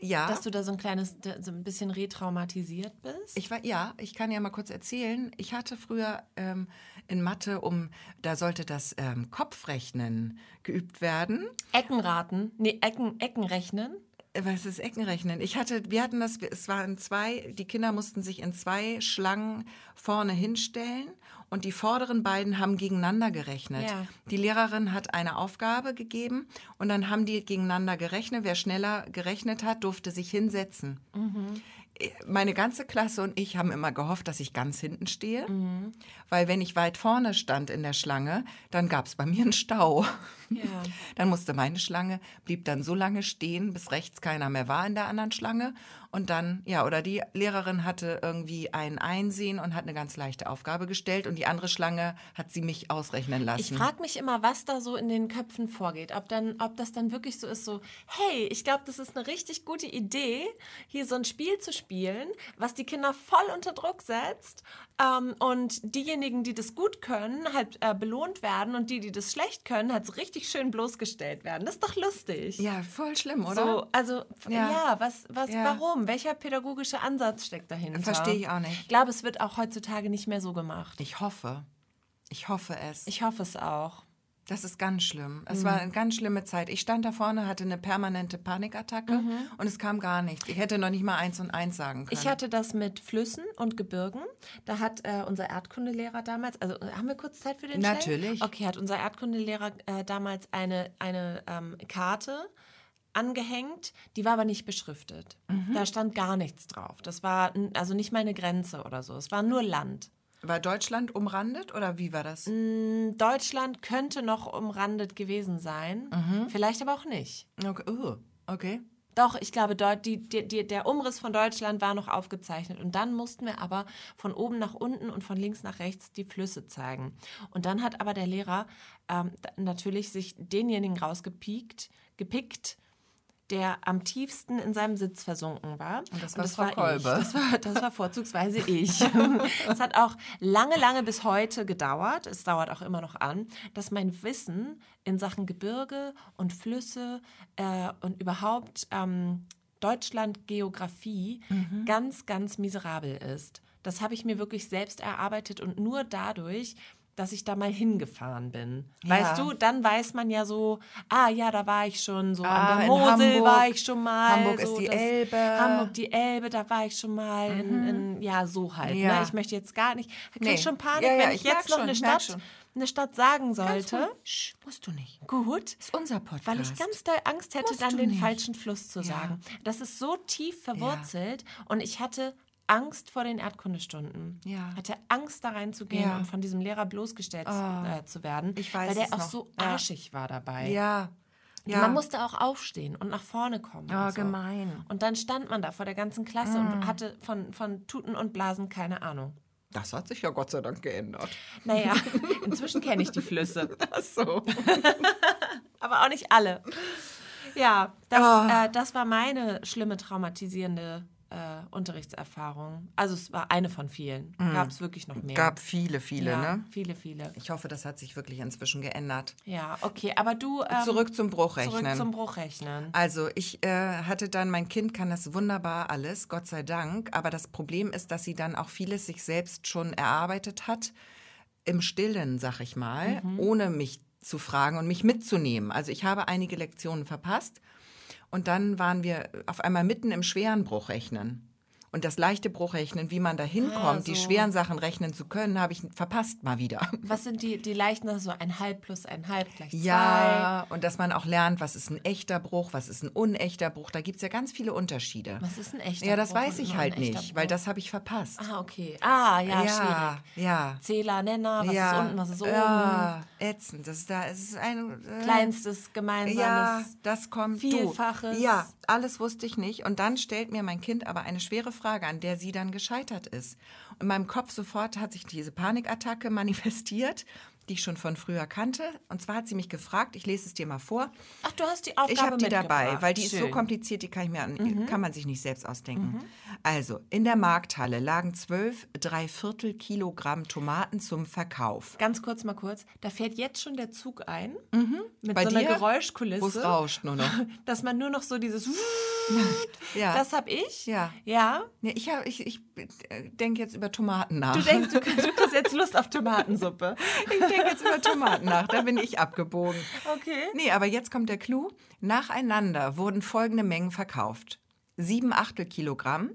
Ja. Dass du da so ein kleines, so ein bisschen retraumatisiert bist? Ich war, ja, ich kann ja mal kurz erzählen. Ich hatte früher ähm, in Mathe, um, da sollte das ähm, Kopfrechnen geübt werden. Eckenraten? Nee, Ecken, Eckenrechnen? Äh, Was ist Eckenrechnen? Ich hatte, wir hatten das, es waren zwei, die Kinder mussten sich in zwei Schlangen vorne hinstellen und die vorderen beiden haben gegeneinander gerechnet. Ja. Die Lehrerin hat eine Aufgabe gegeben und dann haben die gegeneinander gerechnet. Wer schneller gerechnet hat, durfte sich hinsetzen. Äh, Meine ganze Klasse und ich haben immer gehofft, dass ich ganz hinten stehe, weil wenn ich weit vorne stand in der Schlange, dann gab es bei mir einen Stau. Ja. [LAUGHS] Dann musste meine Schlange, blieb dann so lange stehen, bis rechts keiner mehr war in der anderen Schlange. Und dann, ja, oder die Lehrerin hatte irgendwie ein Einsehen und hat eine ganz leichte Aufgabe gestellt und die andere Schlange hat sie mich ausrechnen lassen. Ich frage mich immer, was da so in den Köpfen vorgeht. Ob, dann, ob das dann wirklich so ist, so, hey, ich glaube, das ist eine richtig gute Idee, hier so ein Spiel zu spielen, was die Kinder voll unter Druck setzt ähm, und diejenigen, die das gut können, halt äh, belohnt werden und die, die das schlecht können, halt so richtig schön bloßgestellt werden. Das ist doch lustig. ja, voll schlimm, oder? So, also ja, Ja. was, was, Ja. warum? Welcher pädagogische Ansatz steckt dahinter? Verstehe ich auch nicht. Ich glaube, es wird auch heutzutage nicht mehr so gemacht. Ich hoffe. Ich hoffe es. Ich hoffe es auch. Das ist ganz schlimm. Es Mhm. war eine ganz schlimme Zeit. Ich stand da vorne, hatte eine permanente Panikattacke und es kam gar nichts. Ich hätte noch nicht mal eins und eins sagen können. Mhm. Ich hatte das mit Flüssen und Gebirgen. Da hat äh, unser Erdkundelehrer damals, also äh, haben wir kurz Zeit für den Schnell? Natürlich. Okay, hat unser Erdkundelehrer äh, damals eine, eine ähm, Karte angehängt, die war aber nicht beschriftet. Mhm. Da stand gar nichts drauf. Das war also nicht meine Grenze oder so. Es war nur Land. War Deutschland umrandet oder wie war das? Deutschland könnte noch umrandet gewesen sein, Mhm. vielleicht aber auch nicht. Okay. Oh, okay. Doch, ich glaube, dort, die, die, der Umriss von Deutschland war noch aufgezeichnet. Und dann mussten wir aber von oben nach unten und von links nach rechts die Flüsse zeigen. Und dann hat aber der Lehrer ähm, natürlich sich denjenigen rausgepiekt, gepickt, der am tiefsten in seinem Sitz versunken war. Und das war das Frau war Kolbe. ich. Das war, das war vorzugsweise ich. [LAUGHS] es hat auch lange, lange bis heute gedauert, es dauert auch immer noch an, dass mein Wissen in Sachen Gebirge und Flüsse äh, und überhaupt ähm, Deutschland Geografie Mhm. ganz, ganz miserabel ist. Das habe ich mir wirklich selbst erarbeitet und nur dadurch dass ich da mal hingefahren bin. Ja. Weißt du, dann weiß man ja so, ah ja, da war ich schon so Ah, an der in Mosel Hamburg. war ich schon mal. Hamburg so ist die das- Elbe. Mhm. Hamburg die Elbe, da war ich schon mal. In, in, ja, so halt. Ja. Ne? Ich möchte jetzt gar nicht. Ich krieg Nee. schon Panik, Ja, ja, wenn ich, ich jetzt noch schon, eine Stadt, eine Stadt sagen sollte. Sch, musst du nicht. Gut. Das ist unser Podcast. Weil ich ganz doll Angst hätte, Musst dann den nicht. falschen Fluss zu Ja. sagen. Das ist so tief verwurzelt und ich hatte Angst vor den Erdkundestunden. Ja. Hatte Angst, da reinzugehen Ja. und von diesem Lehrer bloßgestellt Oh. äh, zu werden. Ich weiß Weil der auch noch. so Ja. arschig war dabei. Ja. Ja. Man musste auch aufstehen und nach vorne kommen. Oh, und so. gemein. Und dann stand man da vor der ganzen Klasse Mm. und hatte von, von Tuten und Blasen keine Ahnung. Das hat sich ja Gott sei Dank geändert. Naja, [LAUGHS] inzwischen kenne ich die Flüsse. Ach so. [LAUGHS] aber auch nicht alle. Ja, das, Ah. äh, das war meine schlimme traumatisierende äh, Unterrichtserfahrung. Also es war eine von vielen. Gab es wirklich noch mehr. Gab viele, viele, ja, ne? viele, viele. Ich hoffe, das hat sich wirklich inzwischen geändert. Ja, okay, aber du ähm, Zurück zum Bruchrechnen. zurück zum Bruchrechnen. Also ich äh, hatte dann, mein Kind kann das wunderbar alles, Gott sei Dank. Aber das Problem ist, dass sie dann auch vieles sich selbst schon erarbeitet hat, im Stillen, sag ich mal, ohne mich zu fragen und mich mitzunehmen. Also ich habe einige Lektionen verpasst und dann waren wir auf einmal mitten im schweren Bruchrechnen. Und das leichte Bruchrechnen, wie man da hinkommt, die so. schweren Sachen rechnen zu können, habe ich verpasst mal wieder. Was sind die, die leichten, also so ein halb plus ein halb gleich zwei? Ja, und dass man auch lernt, was ist ein echter Bruch, was ist ein unechter Bruch. Da gibt es ja ganz viele Unterschiede. Was ist ein echter Ja, das Bruch weiß ich halt nicht, weil Bruch? das habe ich verpasst. Ah, okay. Ah, ja, ja, schwierig. ja. Zähler, Nenner, was ja, ist unten, was ist oben? Ja, ätzend. Das ist da, es ist ein äh, Kleinstes, gemeinsames. Ja, das kommt Vielfaches. Du. Ja, alles wusste ich nicht. Und dann stellt mir mein Kind aber eine schwere Frage, an der sie dann gescheitert ist. In meinem Kopf sofort hat sich diese Panikattacke [LAUGHS] manifestiert, die ich schon von früher kannte. Und zwar hat sie mich gefragt, ich lese es dir mal vor. Ach, du hast die Aufgabe Ich habe die dabei, weil die ist so Schön. Mhm. kompliziert, die kann, ich mir an, kann man sich nicht selbst ausdenken. Also, in der Markthalle lagen zwölf Dreiviertel Kilogramm Tomaten zum Verkauf. Ganz kurz, mal kurz. Da fährt jetzt schon der Zug ein. Mit Bei so einer dir? Geräuschkulisse. Wo es rauscht nur noch. [LAUGHS] Dass man nur noch so dieses. [LAUGHS] Ja. [LAUGHS] Das hab ich. Ja. Ja. Nee, ich hab, ich, ich denke jetzt über Tomaten nach. Du denkst, du, du hast jetzt Lust auf Tomatensuppe. [LAUGHS] ich denke jetzt über Tomaten nach. Da bin ich abgebogen. Okay. Nee, aber jetzt kommt der Clou. Nacheinander wurden folgende Mengen verkauft. Sieben Achtel Kilogramm,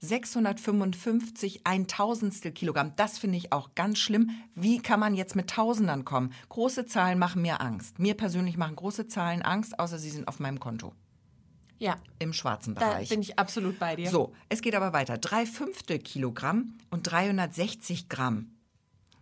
655 ein Tausendstel Kilogramm. Das finde ich auch ganz schlimm. Wie kann man jetzt mit Tausendern kommen? Große Zahlen machen mir Angst. Mir persönlich machen große Zahlen Angst, außer sie sind auf meinem Konto. Ja, Im schwarzen da Bereich. bin ich absolut bei dir. So, es geht aber weiter. Drei Fünftel Kilogramm und 360 Gramm.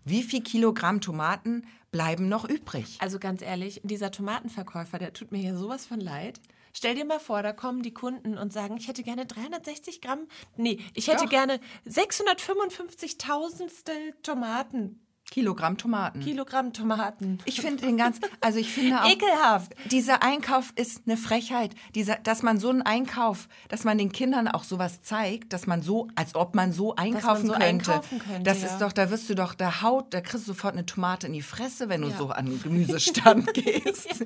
Wie viel Kilogramm Tomaten bleiben noch übrig? Also ganz ehrlich, dieser Tomatenverkäufer, der tut mir ja sowas von leid. Stell dir mal vor, da kommen die Kunden und sagen, ich hätte gerne 360 Gramm. Nee, ich hätte Doch. gerne 655 Tausendstel Tomaten. Kilogramm Tomaten. Kilogramm Tomaten. Ich finde den ganz, also ich finde auch, Ekelhaft. dieser Einkauf ist eine Frechheit. Dieser, dass man so einen Einkauf, dass man den Kindern auch sowas zeigt, dass man so, als ob man so einkaufen so könnte. einkaufen könnte, das ja. ist doch, da wirst du doch, da haut, da kriegst du sofort eine Tomate in die Fresse, wenn du Ja. so an den Gemüsestand [LAUGHS] gehst.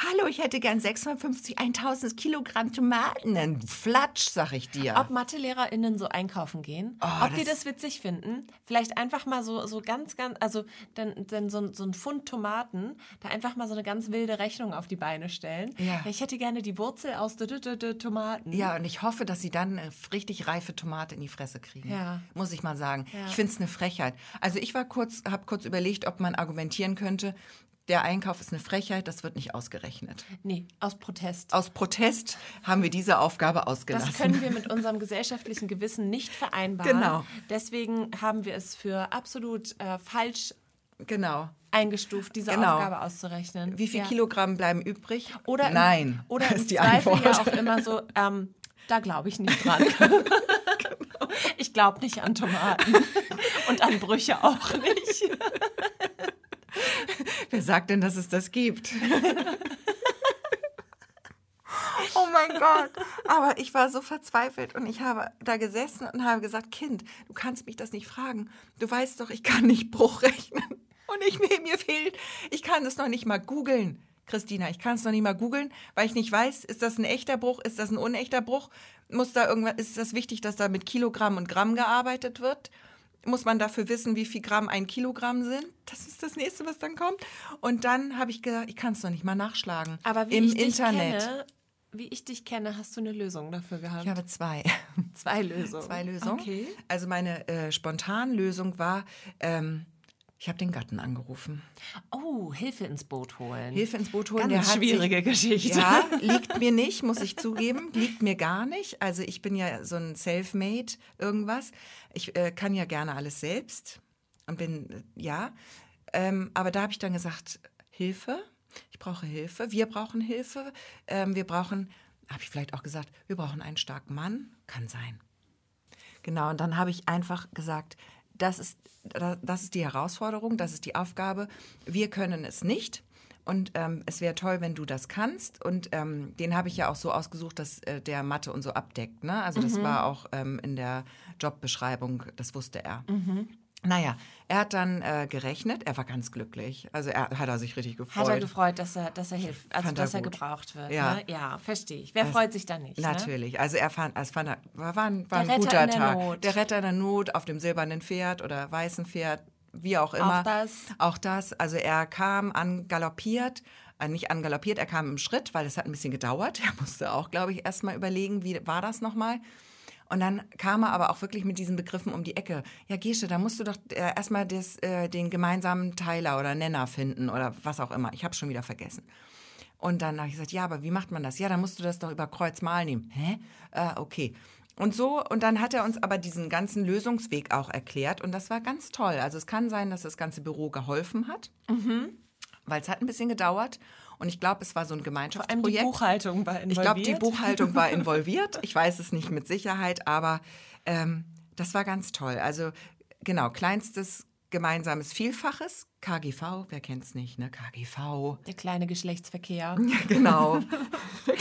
Hallo, ich hätte gern 650, 1000 Kilogramm Tomaten. Dann Flatsch, sag ich dir. Ob MathelehrerInnen so einkaufen gehen, ob die Oh, das- das witzig finden, vielleicht einfach mal so, so ganz, ganz, also dann, dann so, ein- so ein Pfund Tomaten, da einfach mal so eine ganz wilde Rechnung auf die Beine stellen. Ja. Ich hätte gerne die Wurzel aus d -d -d Tomaten. Ja, und ich hoffe, dass sie dann eine richtig reife Tomate in die Fresse kriegen. Ja. Muss ich mal sagen. Ja. Ich finde es eine Frechheit. Also ich war kurz, habe kurz überlegt, ob man argumentieren könnte, der Einkauf ist eine Frechheit, das wird nicht ausgerechnet. Nee, aus Protest. Aus Protest haben wir diese Aufgabe ausgelassen. Das können wir mit unserem gesellschaftlichen Gewissen nicht vereinbaren. Genau. Deswegen haben wir es für absolut äh, falsch genau. eingestuft, diese Genau. Aufgabe auszurechnen. Wie viel Ja. Kilogramm bleiben übrig? Oder im, Nein. Oder das im ist die Zweifel Antwort. ja auch immer so, ähm, da glaube ich nicht dran. [LAUGHS] Ich glaube nicht an Tomaten. Und an Brüche auch nicht. [LAUGHS] Wer sagt denn, dass es das gibt? [LAUGHS] oh mein Gott. Aber ich war so verzweifelt und ich habe da gesessen und habe gesagt, Kind, du kannst mich das nicht fragen. Du weißt doch, ich kann nicht Bruch rechnen. Und ich, mir, mir fehlt, ich kann es noch nicht mal googeln. Christina, ich kann es noch nicht mal googeln, weil ich nicht weiß, ist das ein echter Bruch, ist das ein unechter Bruch? Muss da irgendwas, ist das wichtig, dass da mit Kilogramm und Gramm gearbeitet wird? Muss man dafür wissen, wie viel Gramm ein Kilogramm sind. Das ist das nächste, was dann kommt. Und dann habe ich gedacht, ich kann es doch nicht mal nachschlagen. Aber wie Im ich dich Internet. kenne, wie ich dich kenne, hast du eine Lösung dafür gehabt. Ich habe zwei. zwei Lösungen. Zwei Lösungen. Okay. Also meine äh, Spontanlösung war, ähm, ich habe den Gatten angerufen. Oh, Hilfe ins Boot holen. Hilfe ins Boot holen. Ganz hat schwierige sich, Geschichte. Ja, [LAUGHS] liegt mir nicht, muss ich zugeben. Liegt mir gar nicht. Also ich bin ja so ein Selfmade irgendwas. Ich äh, kann ja gerne alles selbst und bin, äh, ja. Ähm, aber da habe ich dann gesagt, Hilfe. Ich brauche Hilfe. Wir brauchen Hilfe. Ähm, wir brauchen, habe ich vielleicht auch gesagt, wir brauchen einen starken Mann. Kann sein. Genau, und dann habe ich einfach gesagt, das ist, das ist die Herausforderung, das ist die Aufgabe. Wir können es nicht. Und ähm, es wäre toll, wenn du das kannst. Und ähm, den habe ich ja auch so ausgesucht, dass äh, der Mathe und so abdeckt. Ne? Also das war auch ähm, in der Jobbeschreibung, das wusste er. Naja, er hat dann äh, gerechnet, er war ganz glücklich. Also er hat er sich richtig gefreut. Hat er gefreut, dass er, dass er hilft, also Fand er dass er gut. gebraucht wird. Ja. Ne? ja verstehe ich. Wer freut sich da nicht? Ne? Natürlich. Also er fand, es fand, war, war ein, war Der ein Retter guter Tag. Not. Der Retter in der Not auf dem silbernen Pferd oder weißen Pferd, wie auch immer. das. Auch das. Also er kam angaloppiert, äh, nicht angaloppiert, er kam im Schritt, weil es hat ein bisschen gedauert. [LAUGHS] Er musste auch, glaube ich, erst mal überlegen, wie war das nochmal. Und dann kam er aber auch wirklich mit diesen Begriffen um die Ecke. Ja, Gesche, da musst du doch äh, erstmal äh, den gemeinsamen Teiler oder Nenner finden oder was auch immer. Ich habe schon wieder vergessen. Und dann habe ich gesagt, ja, aber wie macht man das? Ja, dann musst du das doch über Kreuz mal nehmen. Hä? Äh, okay. Und so, und dann hat er uns aber diesen ganzen Lösungsweg auch erklärt und das war ganz toll. Also es kann sein, dass das ganze Büro geholfen hat, weil es hat ein bisschen gedauert und ich glaube, es war so ein Vor allem die Gemeinschaftsprojekt. Buchhaltung war involviert. Ich glaube, die Buchhaltung war [LAUGHS] involviert. Ich weiß es nicht mit Sicherheit, aber ähm, das war ganz toll. Also genau, kleinstes gemeinsames Vielfaches, KGV, wer kennt es nicht, ne? KGV. Der kleine Geschlechtsverkehr. [LAUGHS] Ja, genau. [LAUGHS]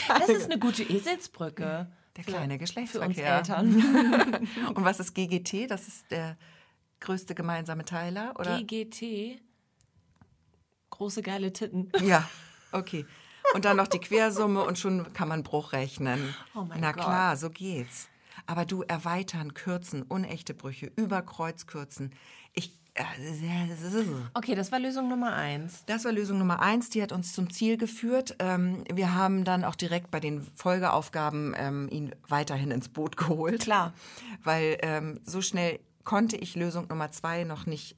Das ist eine gute Eselsbrücke. Der kleine Für uns Geschlechtsverkehr. Eltern. Und was ist GGT? Das ist der größte gemeinsame Teiler, oder? GGT. Große geile Titten. ja, okay. Und dann noch die Quersumme und schon kann man Bruch rechnen. Oh mein Na Gott. klar, so geht's. Aber du erweitern, kürzen, unechte Brüche, über Kreuz kürzen. Ich, äh, Okay, das war Lösung Nummer eins. Das war Lösung Nummer eins, die hat uns zum Ziel geführt. Ähm, wir haben dann auch direkt bei den Folgeaufgaben ähm, ihn weiterhin ins Boot geholt. Klar. Weil ähm, so schnell konnte ich Lösung Nummer zwei noch nicht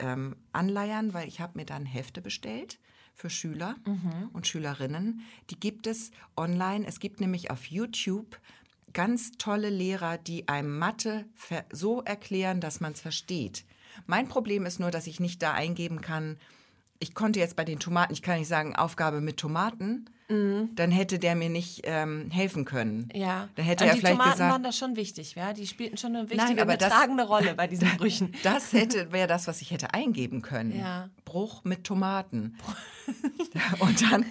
anleiern, weil ich habe mir dann Hefte bestellt für Schüler und Schülerinnen. Die gibt es online. Es gibt nämlich auf YouTube ganz tolle Lehrer, die einem Mathe so erklären, dass man es versteht. Mein Problem ist nur, dass ich nicht da eingeben kann, ich konnte jetzt bei den Tomaten, ich kann nicht sagen, Aufgabe mit Tomaten, dann hätte der mir nicht ähm, helfen können. Ja. Dann hätte Und er die vielleicht Tomaten gesagt, waren da schon wichtig, ja? Die spielten schon eine wichtige, Nein, aber eine das- tragende Rolle bei diesen [LAUGHS] Brüchen. Das hätte wäre das, was ich hätte eingeben können. Ja. Bruch mit Tomaten. [LAUGHS] Und dann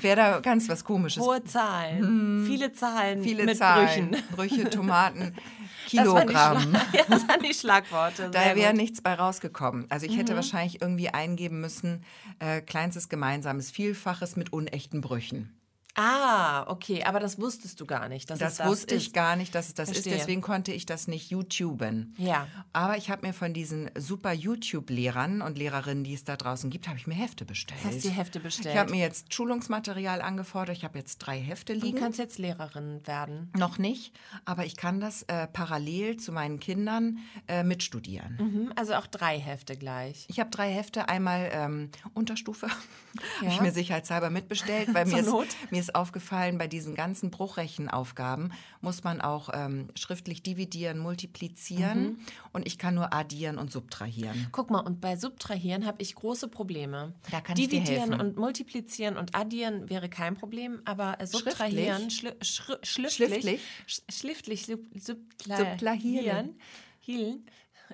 wäre da ganz was Komisches. Hohe Zahlen, viele Zahlen Hm. Viele mit Zahlen, Brüchen. Brüche, Tomaten, [LAUGHS] Das waren, die Kilogramm. Schlag [LAUGHS] ja, das waren die Schlagworte. Da wäre nichts bei rausgekommen. Also ich hätte wahrscheinlich irgendwie eingeben müssen, äh, kleinstes gemeinsames Vielfaches mit unechten Brüchen. Ah, okay, aber das wusstest du gar nicht. Dass Das, wusste ist. ich gar nicht, dass es das Verstehe. ist. Deswegen konnte ich das nicht YouTuben. Ja. Aber ich habe mir von diesen super YouTube-Lehrern und Lehrerinnen, die es da draußen gibt, habe ich mir Hefte bestellt. Hast die Hefte bestellt. Ich habe mir jetzt Schulungsmaterial angefordert. Ich habe jetzt drei Hefte Du liegen. kannst jetzt Lehrerin werden. Noch nicht, aber ich kann das äh, parallel zu meinen Kindern äh, mitstudieren. Mhm, Also auch drei Hefte gleich. Ich habe drei Hefte, einmal ähm, Unterstufe, [LAUGHS] habe ich Ja. mir sicherheitshalber mitbestellt, weil [LAUGHS] mir ist, Not. Mir ist aufgefallen, bei diesen ganzen Bruchrechenaufgaben muss man auch ähm, schriftlich dividieren, multiplizieren Mhm. und ich kann nur addieren und subtrahieren. Guck mal, und bei Subtrahieren habe ich große Probleme. Da kann ich dir Dividieren helfen. und multiplizieren und addieren wäre kein Problem, aber äh, Subtrahieren, schli schri schriftlich, Schriftlich? sch schriftlich Subtrahieren. subtrahieren hielen,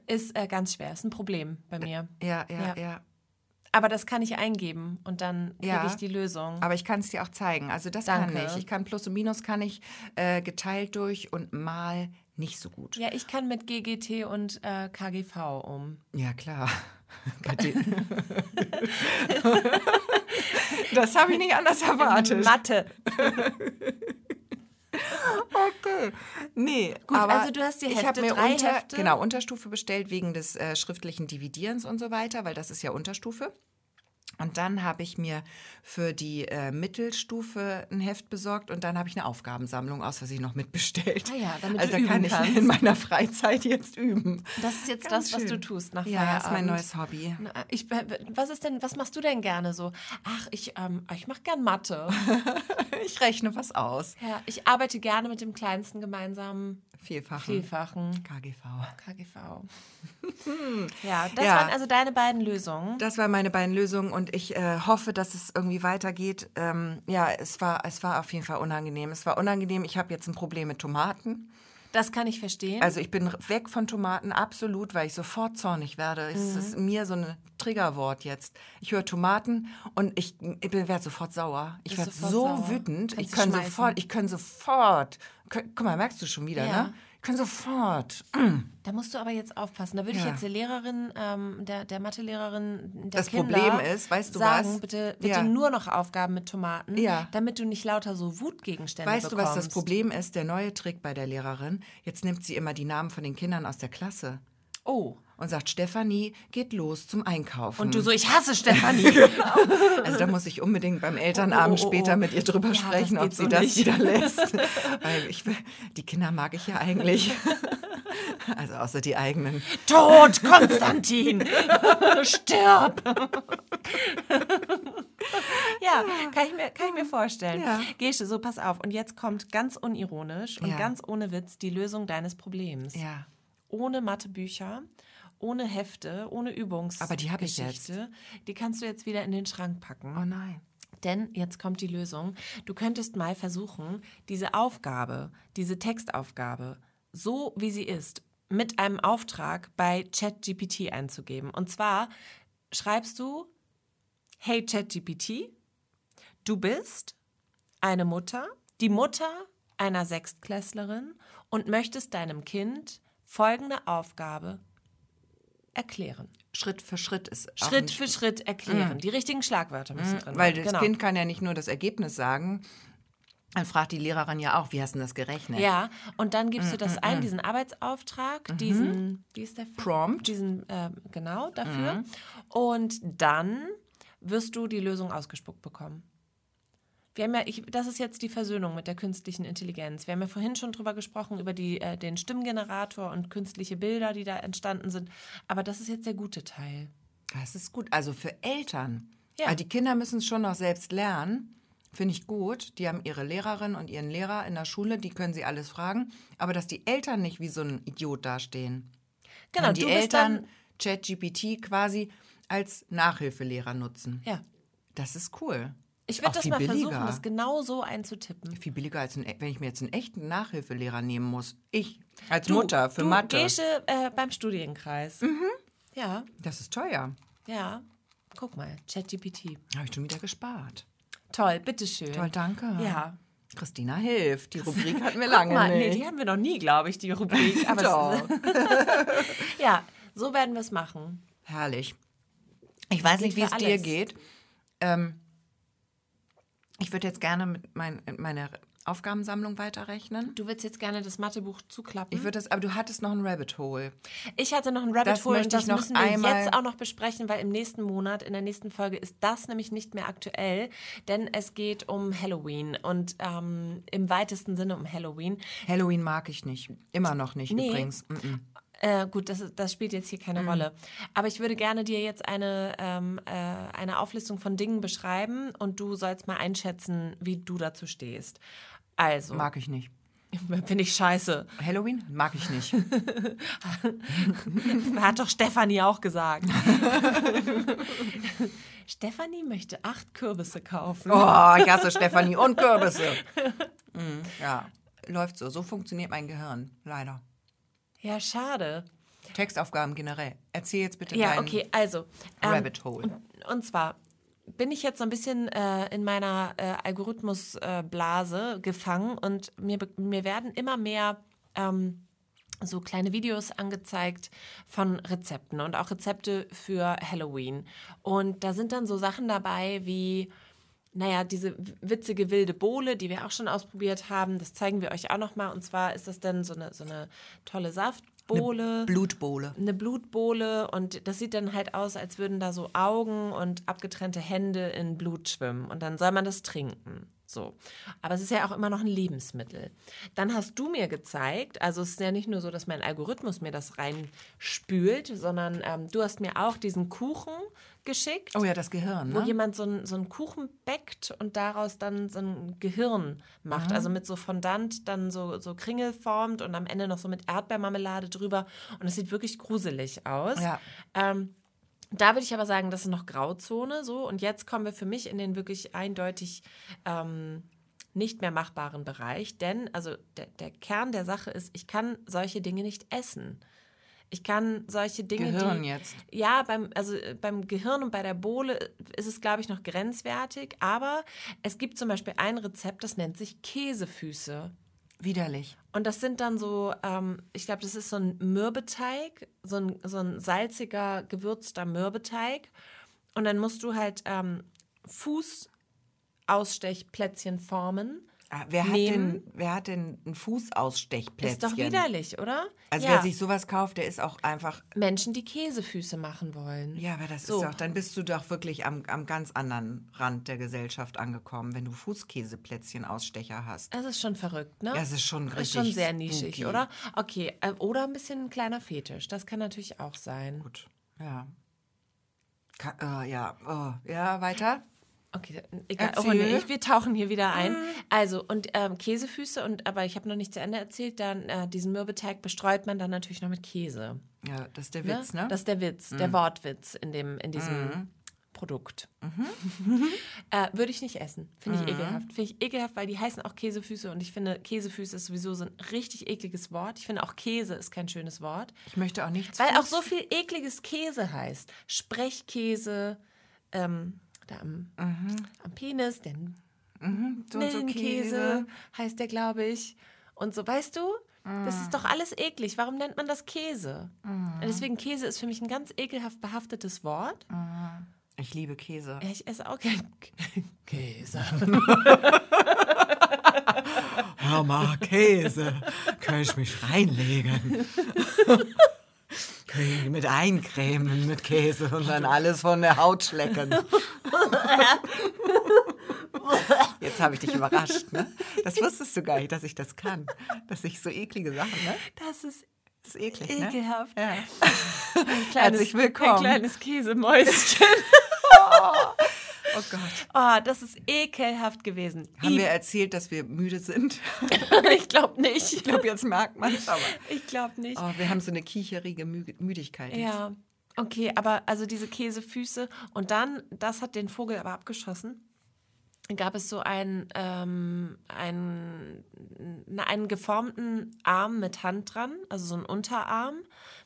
ist äh, ganz schwer, ist ein Problem bei mir. Ja, ja, Ja. ja. Aber das kann ich eingeben und dann kriege Ja. ich die Lösung. Aber ich kann es dir auch zeigen. Also das Danke. kann ich. Ich kann Plus und Minus kann ich äh, geteilt durch und mal nicht so gut. ja, ich kann mit GGT und äh, KGV um. Ja, klar. [LAUGHS] [LAUGHS] Das habe ich nicht anders erwartet. Mathe. [LAUGHS] okay. Nee, Gut, aber also du hast die ich Hefte, habe mir drei unter, Hefte. genau Unterstufe bestellt wegen des äh, schriftlichen Dividierens und so weiter, weil das ist ja Unterstufe. Und dann habe ich mir für die äh, Mittelstufe ein Heft besorgt und dann habe ich eine Aufgabensammlung aus Versehen noch mitbestellt. Ah ja, damit also da kann ich kannst. in meiner Freizeit jetzt üben. Das ist jetzt Ganz das, was du schön. tust nach Ja, Feierabend. ist mein neues Hobby. Na, Ich, was ist denn, was machst du denn gerne so? Ach, ich, ähm, ich mache gern Mathe. [LAUGHS] Ich rechne was aus. Ja, ich arbeite gerne mit dem kleinsten gemeinsamen Vielfachen. Vielfachen KGV. KGV. [LAUGHS] ja, das Ja. waren also deine beiden Lösungen. Das waren meine beiden Lösungen und ich äh, hoffe, dass es irgendwie weitergeht. Ähm, ja, es war, es war auf jeden Fall unangenehm. Es war unangenehm. Ich habe jetzt ein Problem mit Tomaten. Das kann ich verstehen. Also ich bin weg von Tomaten, absolut, weil ich sofort zornig werde. Es Mhm. ist mir so ein Triggerwort jetzt. Ich höre Tomaten und ich, ich werde sofort sauer. Ich werde so sauer. wütend. Kannst ich kann sofort, ich kann sofort. Guck mal, merkst du schon wieder, Ja. ne? Ich kann sofort. da musst du aber jetzt aufpassen. Da würde ich Ja. jetzt der Lehrerin, ähm, der, der Mathelehrerin der Das Kinder Problem ist, weißt du sagen, was? bitte, bitte Ja. nur noch Aufgaben mit Tomaten, Ja. damit du nicht lauter so Wutgegenstände Weißt du, bekommst. was das Problem ist? Der neue Trick bei der Lehrerin. Jetzt nimmt sie immer die Namen von den Kindern aus der Klasse Oh. Und sagt, Stefanie geht los zum Einkaufen. Und du so, ich hasse Stefanie. [LAUGHS] Also da muss ich unbedingt beim Oh, Elternabend oh, oh, oh. später mit ihr drüber Ja, sprechen, ob sie so das nicht. wieder [LAUGHS] lässt. Weil ich, die Kinder mag ich ja eigentlich. [LAUGHS] Also außer die eigenen. Tod, Konstantin! Stirb! ja, kann ich mir, kann ich mir vorstellen. Ja. Gesche, so pass auf. Und jetzt kommt ganz unironisch und Ja. ganz ohne Witz die Lösung deines Problems. Ja. Ohne Mathebücher, ohne Hefte, ohne Übungs. Aber die hab ich Geschichte. Die kannst du jetzt wieder in den Schrank packen. Oh nein. Denn jetzt kommt die Lösung. Du könntest mal versuchen, diese Aufgabe, diese Textaufgabe, so wie sie ist, mit einem Auftrag bei ChatGPT einzugeben. Und zwar schreibst du, hey ChatGPT, du bist eine Mutter, die Mutter einer Sechstklässlerin und möchtest deinem Kind folgende Aufgabe erklären. Schritt für Schritt ist Schritt für Schritt erklären. Die richtigen Schlagwörter müssen drin Weil sein. das Genau. Kind kann ja nicht nur das Ergebnis sagen. Dann fragt die Lehrerin ja auch, wie hast du das gerechnet? Ja, und dann gibst Mm, du das ein, diesen Arbeitsauftrag, diesen, wie ist der? Mhm. Prompt. Mhm. Diesen, äh, genau, dafür. Und dann wirst du die Lösung ausgespuckt bekommen. Wir haben ja, ich, das ist jetzt die Versöhnung mit der künstlichen Intelligenz. Wir haben ja vorhin schon drüber gesprochen, über die, äh, den Stimmgenerator und künstliche Bilder, die da entstanden sind. Aber das ist jetzt der gute Teil. Das ist gut. Also für Eltern. Ja. Also die Kinder müssen es schon noch selbst lernen. Finde ich gut. Die haben ihre Lehrerin und ihren Lehrer in der Schule, die können sie alles fragen. Aber dass die Eltern nicht wie so ein Idiot dastehen. Genau, und die Eltern ChatGPT quasi als Nachhilfelehrer nutzen. ja. Das ist cool. Ich würde das mal billiger. versuchen, das genau so einzutippen. Viel billiger, als ein, wenn ich mir jetzt einen echten Nachhilfelehrer nehmen muss. Ich als Du, Mutter für du, Mathe. Gesche äh, beim Studienkreis. Ja, Das ist teuer. ja. Guck mal, ChatGPT. Habe ich schon wieder gespart. Toll, bitteschön. Toll, danke. Ja. Christina hilft. Die [LAUGHS] Rubrik hatten wir lange mal, nee, nicht. die haben wir noch nie, glaube ich, die Rubrik. Aber Doch. [LAUGHS] ja, so werden wir es machen. Herrlich. Ich weiß nicht, wie es dir geht. Ähm, ich würde jetzt gerne mit mein, meine Aufgabensammlung weiterrechnen. Du willst jetzt gerne das Mathebuch zuklappen. Ich würde das, aber du hattest noch ein Rabbit Hole. Ich hatte noch ein Rabbit Das Hole und das noch müssen wir jetzt auch noch besprechen, weil im nächsten Monat, in der nächsten Folge, ist das nämlich nicht mehr aktuell, denn es geht um Halloween und ähm, im weitesten Sinne um Halloween. Halloween mag ich nicht. Immer noch nicht Nee. übrigens. Mm -mm. Äh, gut, das, das spielt jetzt hier keine Rolle. Aber ich würde gerne dir jetzt eine, ähm, äh, eine Auflistung von Dingen beschreiben und du sollst mal einschätzen, wie du dazu stehst. Also, Mag ich nicht. [LAUGHS] finde ich scheiße. Halloween mag ich nicht. [LAUGHS] Hat doch Stefanie auch gesagt. [LAUGHS] Stefanie möchte acht Kürbisse kaufen. Oh, ich hasse Stefanie und Kürbisse. Mm, ja, läuft so. So funktioniert mein Gehirn. Leider. Ja, schade. Textaufgaben generell. Erzähl jetzt bitte Ja, deinen okay, also. ähm, Rabbit Hole. Und zwar bin ich jetzt so ein bisschen äh, in meiner äh, Algorithmusblase gefangen und mir, mir werden immer mehr ähm, so kleine Videos angezeigt von Rezepten und auch Rezepte für Halloween. Und da sind dann so Sachen dabei wie naja, diese witzige wilde Bohle, die wir auch schon ausprobiert haben, das zeigen wir euch auch nochmal. Und zwar ist das dann so eine, so eine tolle Saftbohle. Eine Blutbohle. Eine Blutbohle. Und das sieht dann halt aus, als würden da so Augen und abgetrennte Hände in Blut schwimmen. Und dann soll man das trinken. So. Aber es ist ja auch immer noch ein Lebensmittel. Dann hast du mir gezeigt, also es ist ja nicht nur so, dass mein Algorithmus mir das reinspült, sondern ähm, du hast mir auch diesen Kuchen geschickt. Oh ja, das Gehirn. Wo Ne? jemand so, ein, so einen Kuchen bäckt und daraus dann so ein Gehirn macht. Also mit so Fondant dann so, so Kringel formt und am Ende noch so mit Erdbeermarmelade drüber. Und es sieht wirklich gruselig aus. Ja. Ähm, da würde ich aber sagen, das ist noch Grauzone so. Und jetzt kommen wir für mich in den wirklich eindeutig ähm, nicht mehr machbaren Bereich. Denn, also der, der Kern der Sache ist, ich kann solche Dinge nicht essen. Ich kann solche Dinge, Gehirn die, jetzt. Ja, beim, also beim Gehirn und bei der Bohle ist es, glaube ich, noch grenzwertig. Aber es gibt zum Beispiel ein Rezept, das nennt sich Käsefüße. Widerlich. Und das sind dann so, ähm, ich glaube, das ist so ein Mürbeteig, so ein, so ein salziger, gewürzter Mürbeteig. Und dann musst du halt ähm, Fußausstechplätzchen formen. Wer, hat Nehmen. denn, wer hat denn ein Fußausstechplätzchen? Ist doch widerlich, oder? Also ja. wer sich sowas kauft, der ist auch einfach. Menschen, die Käsefüße machen wollen. Ja, aber das So. ist doch, dann bist du doch wirklich am, am ganz anderen Rand der Gesellschaft angekommen, wenn du Fußkäseplätzchen Ausstecher hast. Das ist schon verrückt, ne? Ja, es ist schon Ist richtig schon sehr nischig, spooky. oder? Okay, äh, oder ein bisschen ein kleiner Fetisch. Das kann natürlich auch sein. Gut, ja. Ka äh, ja, oh, ja, weiter. Okay, egal. Oh, nee, ich, wir tauchen hier wieder ein. Also, und ähm, Käsefüße, und aber ich habe noch nicht zu Ende erzählt, dann äh, diesen Mürbeteig bestreut man dann natürlich noch mit Käse. Ja, das ist der Ne? Witz, ne? Das ist der Witz, der Wortwitz in, dem, in diesem Produkt. [LAUGHS] äh, Würde ich nicht essen. Finde ich ekelhaft. Finde ich ekelhaft, weil die heißen auch Käsefüße und ich finde, Käsefüße ist sowieso so ein richtig ekliges Wort. Ich finde auch Käse ist kein schönes Wort. ich möchte auch nichts. Weil auch so viel ekliges Käse heißt. Sprechkäse, ähm, da am, am Penis, so und so Millenkäse heißt der, glaube ich. Und so, weißt du? Das ist doch alles eklig. Warum nennt man das Käse? Und deswegen Käse ist für mich ein ganz ekelhaft behaftetes Wort. Ich liebe Käse. Ich esse auch gern [LAUGHS] Käse. [LAUGHS] Hör mal, Käse. Kann ich mich reinlegen? [LAUGHS] [LAUGHS] Mit eincremen mit Käse und dann alles von der Haut schlecken. [LAUGHS] Jetzt habe ich dich überrascht, ne? Das wusstest du gar nicht, dass ich das kann. Dass ich so eklige Sachen, ne? Das ist Das ist eklig, ne? ekelhaft. Ja. Ein kleines, Herzlich willkommen. Ein kleines Käsemäuschen. [LAUGHS] Oh Gott. Oh, das ist ekelhaft gewesen. Haben wir erzählt, dass wir müde sind? [LAUGHS] ich glaube nicht. Ich glaube, jetzt merkt man es aber. Ich glaube nicht. Oh, wir haben so eine kicherige Mü Müdigkeit jetzt. Ja, okay, aber also diese Käsefüße und dann, das hat den Vogel aber abgeschossen. Gab es so einen, ähm, na, einen geformten Arm mit Hand dran, also so einen Unterarm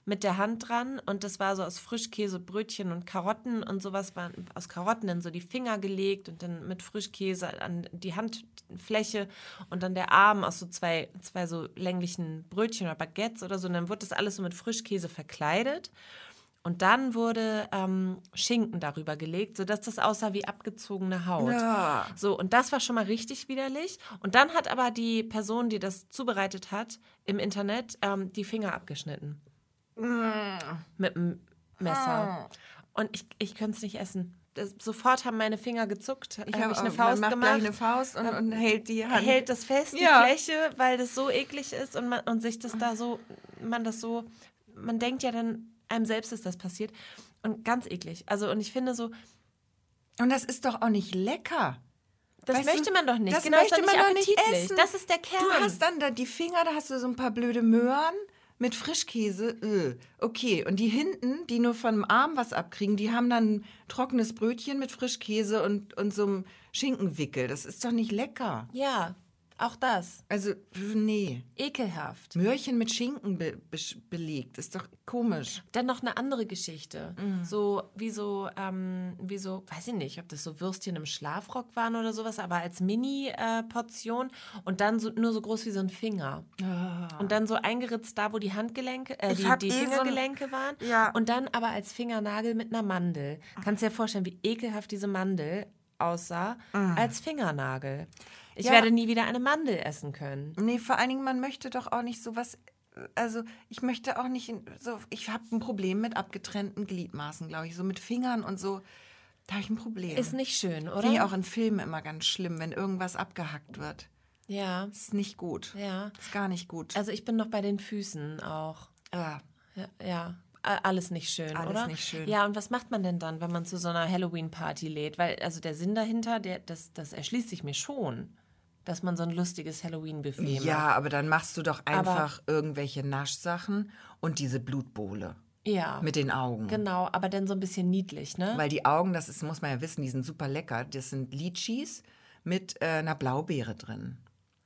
mit der Hand dran und das war so aus Frischkäse, Brötchen und Karotten und sowas waren aus Karotten dann so die Finger gelegt und dann mit Frischkäse an die Handfläche und dann der Arm aus so zwei, zwei so länglichen Brötchen oder Baguettes oder so und dann wurde das alles so mit Frischkäse verkleidet. Und dann wurde ähm, Schinken darüber gelegt, sodass das aussah wie abgezogene Haut. Ja. So, und das war schon mal richtig widerlich. Und dann hat aber die Person, die das zubereitet hat, im Internet ähm, die Finger abgeschnitten. Mit dem Messer. Und ich, ich könnte es nicht essen. Das, sofort haben meine Finger gezuckt. Ich habe eine man Faust macht gemacht. eine Faust und, und hält die Hand. hält das fest, die Ja. Fläche, weil das so eklig ist und man und sich das da so, man das so, man denkt ja dann, einem selbst ist das passiert. Und ganz eklig. Also, und ich finde so, Und das ist doch auch nicht lecker. das Weißt du, möchte man doch nicht. das genau, möchte man doch nicht essen. Das ist der Kern. Du hast dann da die Finger, da hast du so ein paar blöde Möhren mit Frischkäse. Äh. Okay, und die hinten, die nur von dem Arm was abkriegen, die haben dann ein trockenes Brötchen mit Frischkäse und, und so einem Schinkenwickel. Das ist doch nicht lecker. ja, auch das. Also, nee. Ekelhaft. Möhrchen mit Schinken be be belegt. Ist doch komisch. Dann noch eine andere Geschichte. Mhm. So, wie so, ähm, wie so, weiß ich nicht, ob das so Würstchen im Schlafrock waren oder sowas, aber als Mini-Portion und dann so, nur so groß wie so ein Finger. Und dann so eingeritzt da, wo die Handgelenke, äh, Ah. Die, die eh so Fingergelenke waren. Ja. Und dann aber als Fingernagel mit einer Mandel. Kannst dir vorstellen, wie ekelhaft diese Mandel aussah Mm. als Fingernagel. Ich Ja. werde nie wieder eine Mandel essen können. Nee, vor allen Dingen, man möchte doch auch nicht sowas. Also, ich möchte auch nicht so. Ich habe ein Problem mit abgetrennten Gliedmaßen, glaube ich. So mit Fingern und so. Da habe ich ein Problem. Ist nicht schön, oder? Finde ich auch in Filmen immer ganz schlimm, wenn irgendwas abgehackt wird. Ja, ist nicht gut. ja. Ist gar nicht gut. Also ich bin noch bei den Füßen auch. Ja, ja. A- Alles nicht schön, Alles oder? nicht schön. Ja, und was macht man denn dann, wenn man zu so einer Halloween-Party lädt? Weil, also der Sinn dahinter, der, das, das erschließt sich mir schon, dass man so ein lustiges Halloween-Buffet macht. ja, aber dann machst du doch einfach irgendwelche Naschsachen und diese Blutbowle Ja, mit den Augen. genau, aber dann so ein bisschen niedlich, ne? Weil die Augen, das ist, muss man ja wissen, die sind super lecker. Das sind Litchis mit äh, einer Blaubeere drin.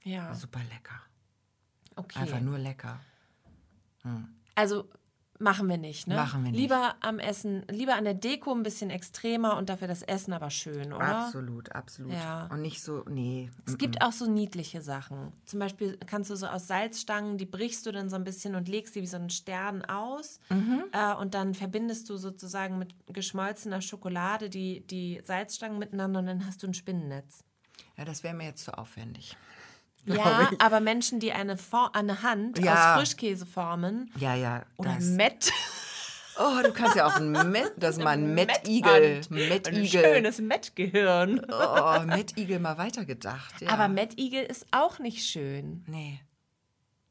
ja, Super lecker. okay. Einfach nur lecker. Also machen wir nicht, ne? Machen wir nicht. Lieber am Essen, lieber an der Deko ein bisschen extremer und dafür das Essen aber schön, oder? Absolut, absolut. Ja. Und nicht so, nee. Es gibt auch so niedliche Sachen. Zum Beispiel kannst du so aus Salzstangen, die brichst du dann so ein bisschen und legst die wie so einen Stern aus. Mhm. Äh, und dann verbindest du sozusagen mit geschmolzener Schokolade die, die Salzstangen miteinander und dann hast du ein Spinnennetz. Ja, das wäre mir jetzt zu aufwendig. Ja, aber Menschen, die eine, For eine Hand Ja. aus Frischkäse formen Ja, ja. oder Das. Mett. Oh, du kannst ja auch ein Met, das ist mal ein Mettigel. Metthand. Ein schönes Mettgehirn. Oh, Mettigel mal weitergedacht. Ja. Aber Mettigel ist auch nicht schön. Nee.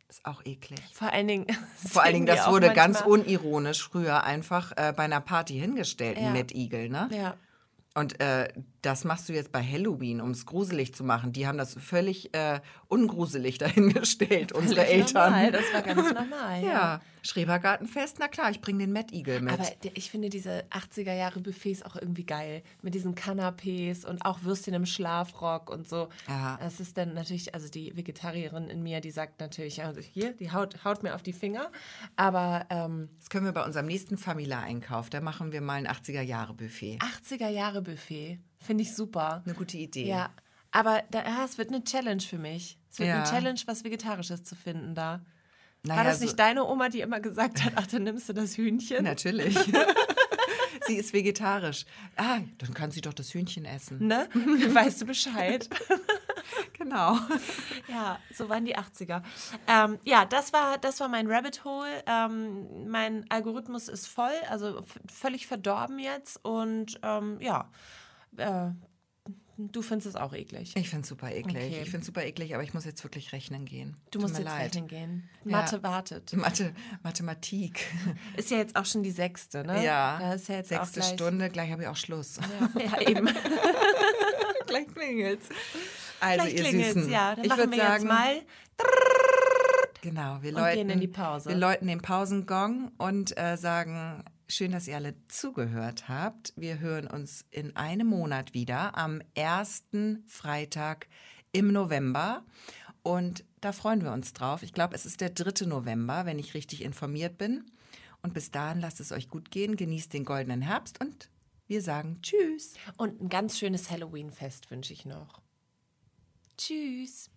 Ist auch eklig. Vor allen Dingen. [LAUGHS] Vor allen Dingen, das wurde ganz unironisch früher einfach äh, bei einer Party hingestellt, Ja. ein Mettigel, ne? Ja. Und äh, das machst du jetzt bei Halloween, um es gruselig zu machen. Die haben das völlig äh, ungruselig dahingestellt, unsere Völlig Eltern. Normal, das war ganz [LAUGHS] normal. ja. Schrebergartenfest, na klar, ich bringe den Mettigel mit. Aber ich finde diese 80er Jahre Buffets auch irgendwie geil. Mit diesen Canapés und auch Würstchen im Schlafrock und so. Ja. Es ist dann natürlich, also die Vegetarierin in mir, die sagt natürlich, also hier, die haut, haut mir auf die Finger. Aber ähm, das können wir bei unserem nächsten Famila-Einkauf, da machen wir mal ein 80er-Jahre-Buffet. 80er Jahre Buffet finde ich super. Eine gute Idee. Ja. Aber ja, es wird eine Challenge für mich. Es wird Ja. eine Challenge, was Vegetarisches zu finden da. Naja, War das so- nicht deine Oma, die immer gesagt hat, ach, dann nimmst du das Hühnchen? Natürlich. [LAUGHS] sie ist vegetarisch. Ah, dann kann sie doch das Hühnchen essen. Ne? [LAUGHS] Weißt du Bescheid? [LAUGHS] Genau. Ja, so waren die 80er. Ähm, ja, das war, das war mein Rabbit Hole. Ähm, mein Algorithmus ist voll, also völlig verdorben jetzt. Und ähm, ja, äh, du findest es auch eklig. Ich finde es super eklig. Okay. Ich finde es super eklig, aber ich muss jetzt wirklich rechnen gehen. Du Tut musst jetzt leid. rechnen gehen. Ja. Mathe wartet. Mathe, Mathematik. [LAUGHS] Ist ja jetzt auch schon die sechste, ne? Ja. Da ist ja jetzt Sechste gleich, Stunde, gleich habe ich auch Schluss. Ja, ja, eben. [LAUGHS] gleich klingelt's. Also, Gleich ihr klingelt's, Süßen. ja. Dann ich machen wir sagen, jetzt mal. Genau, wir läuten, gehen in die Pause. Wir läuten den Pausengong und äh, sagen, schön, dass ihr alle zugehört habt. Wir hören uns in einem Monat wieder, am ersten Freitag im November. Und da freuen wir uns drauf. Ich glaube, es ist der 3. November, wenn ich richtig informiert bin. Und bis dahin lasst es euch gut gehen, genießt den goldenen Herbst und wir sagen Tschüss. Und ein ganz schönes Halloween-Fest wünsche ich noch. Tschüss.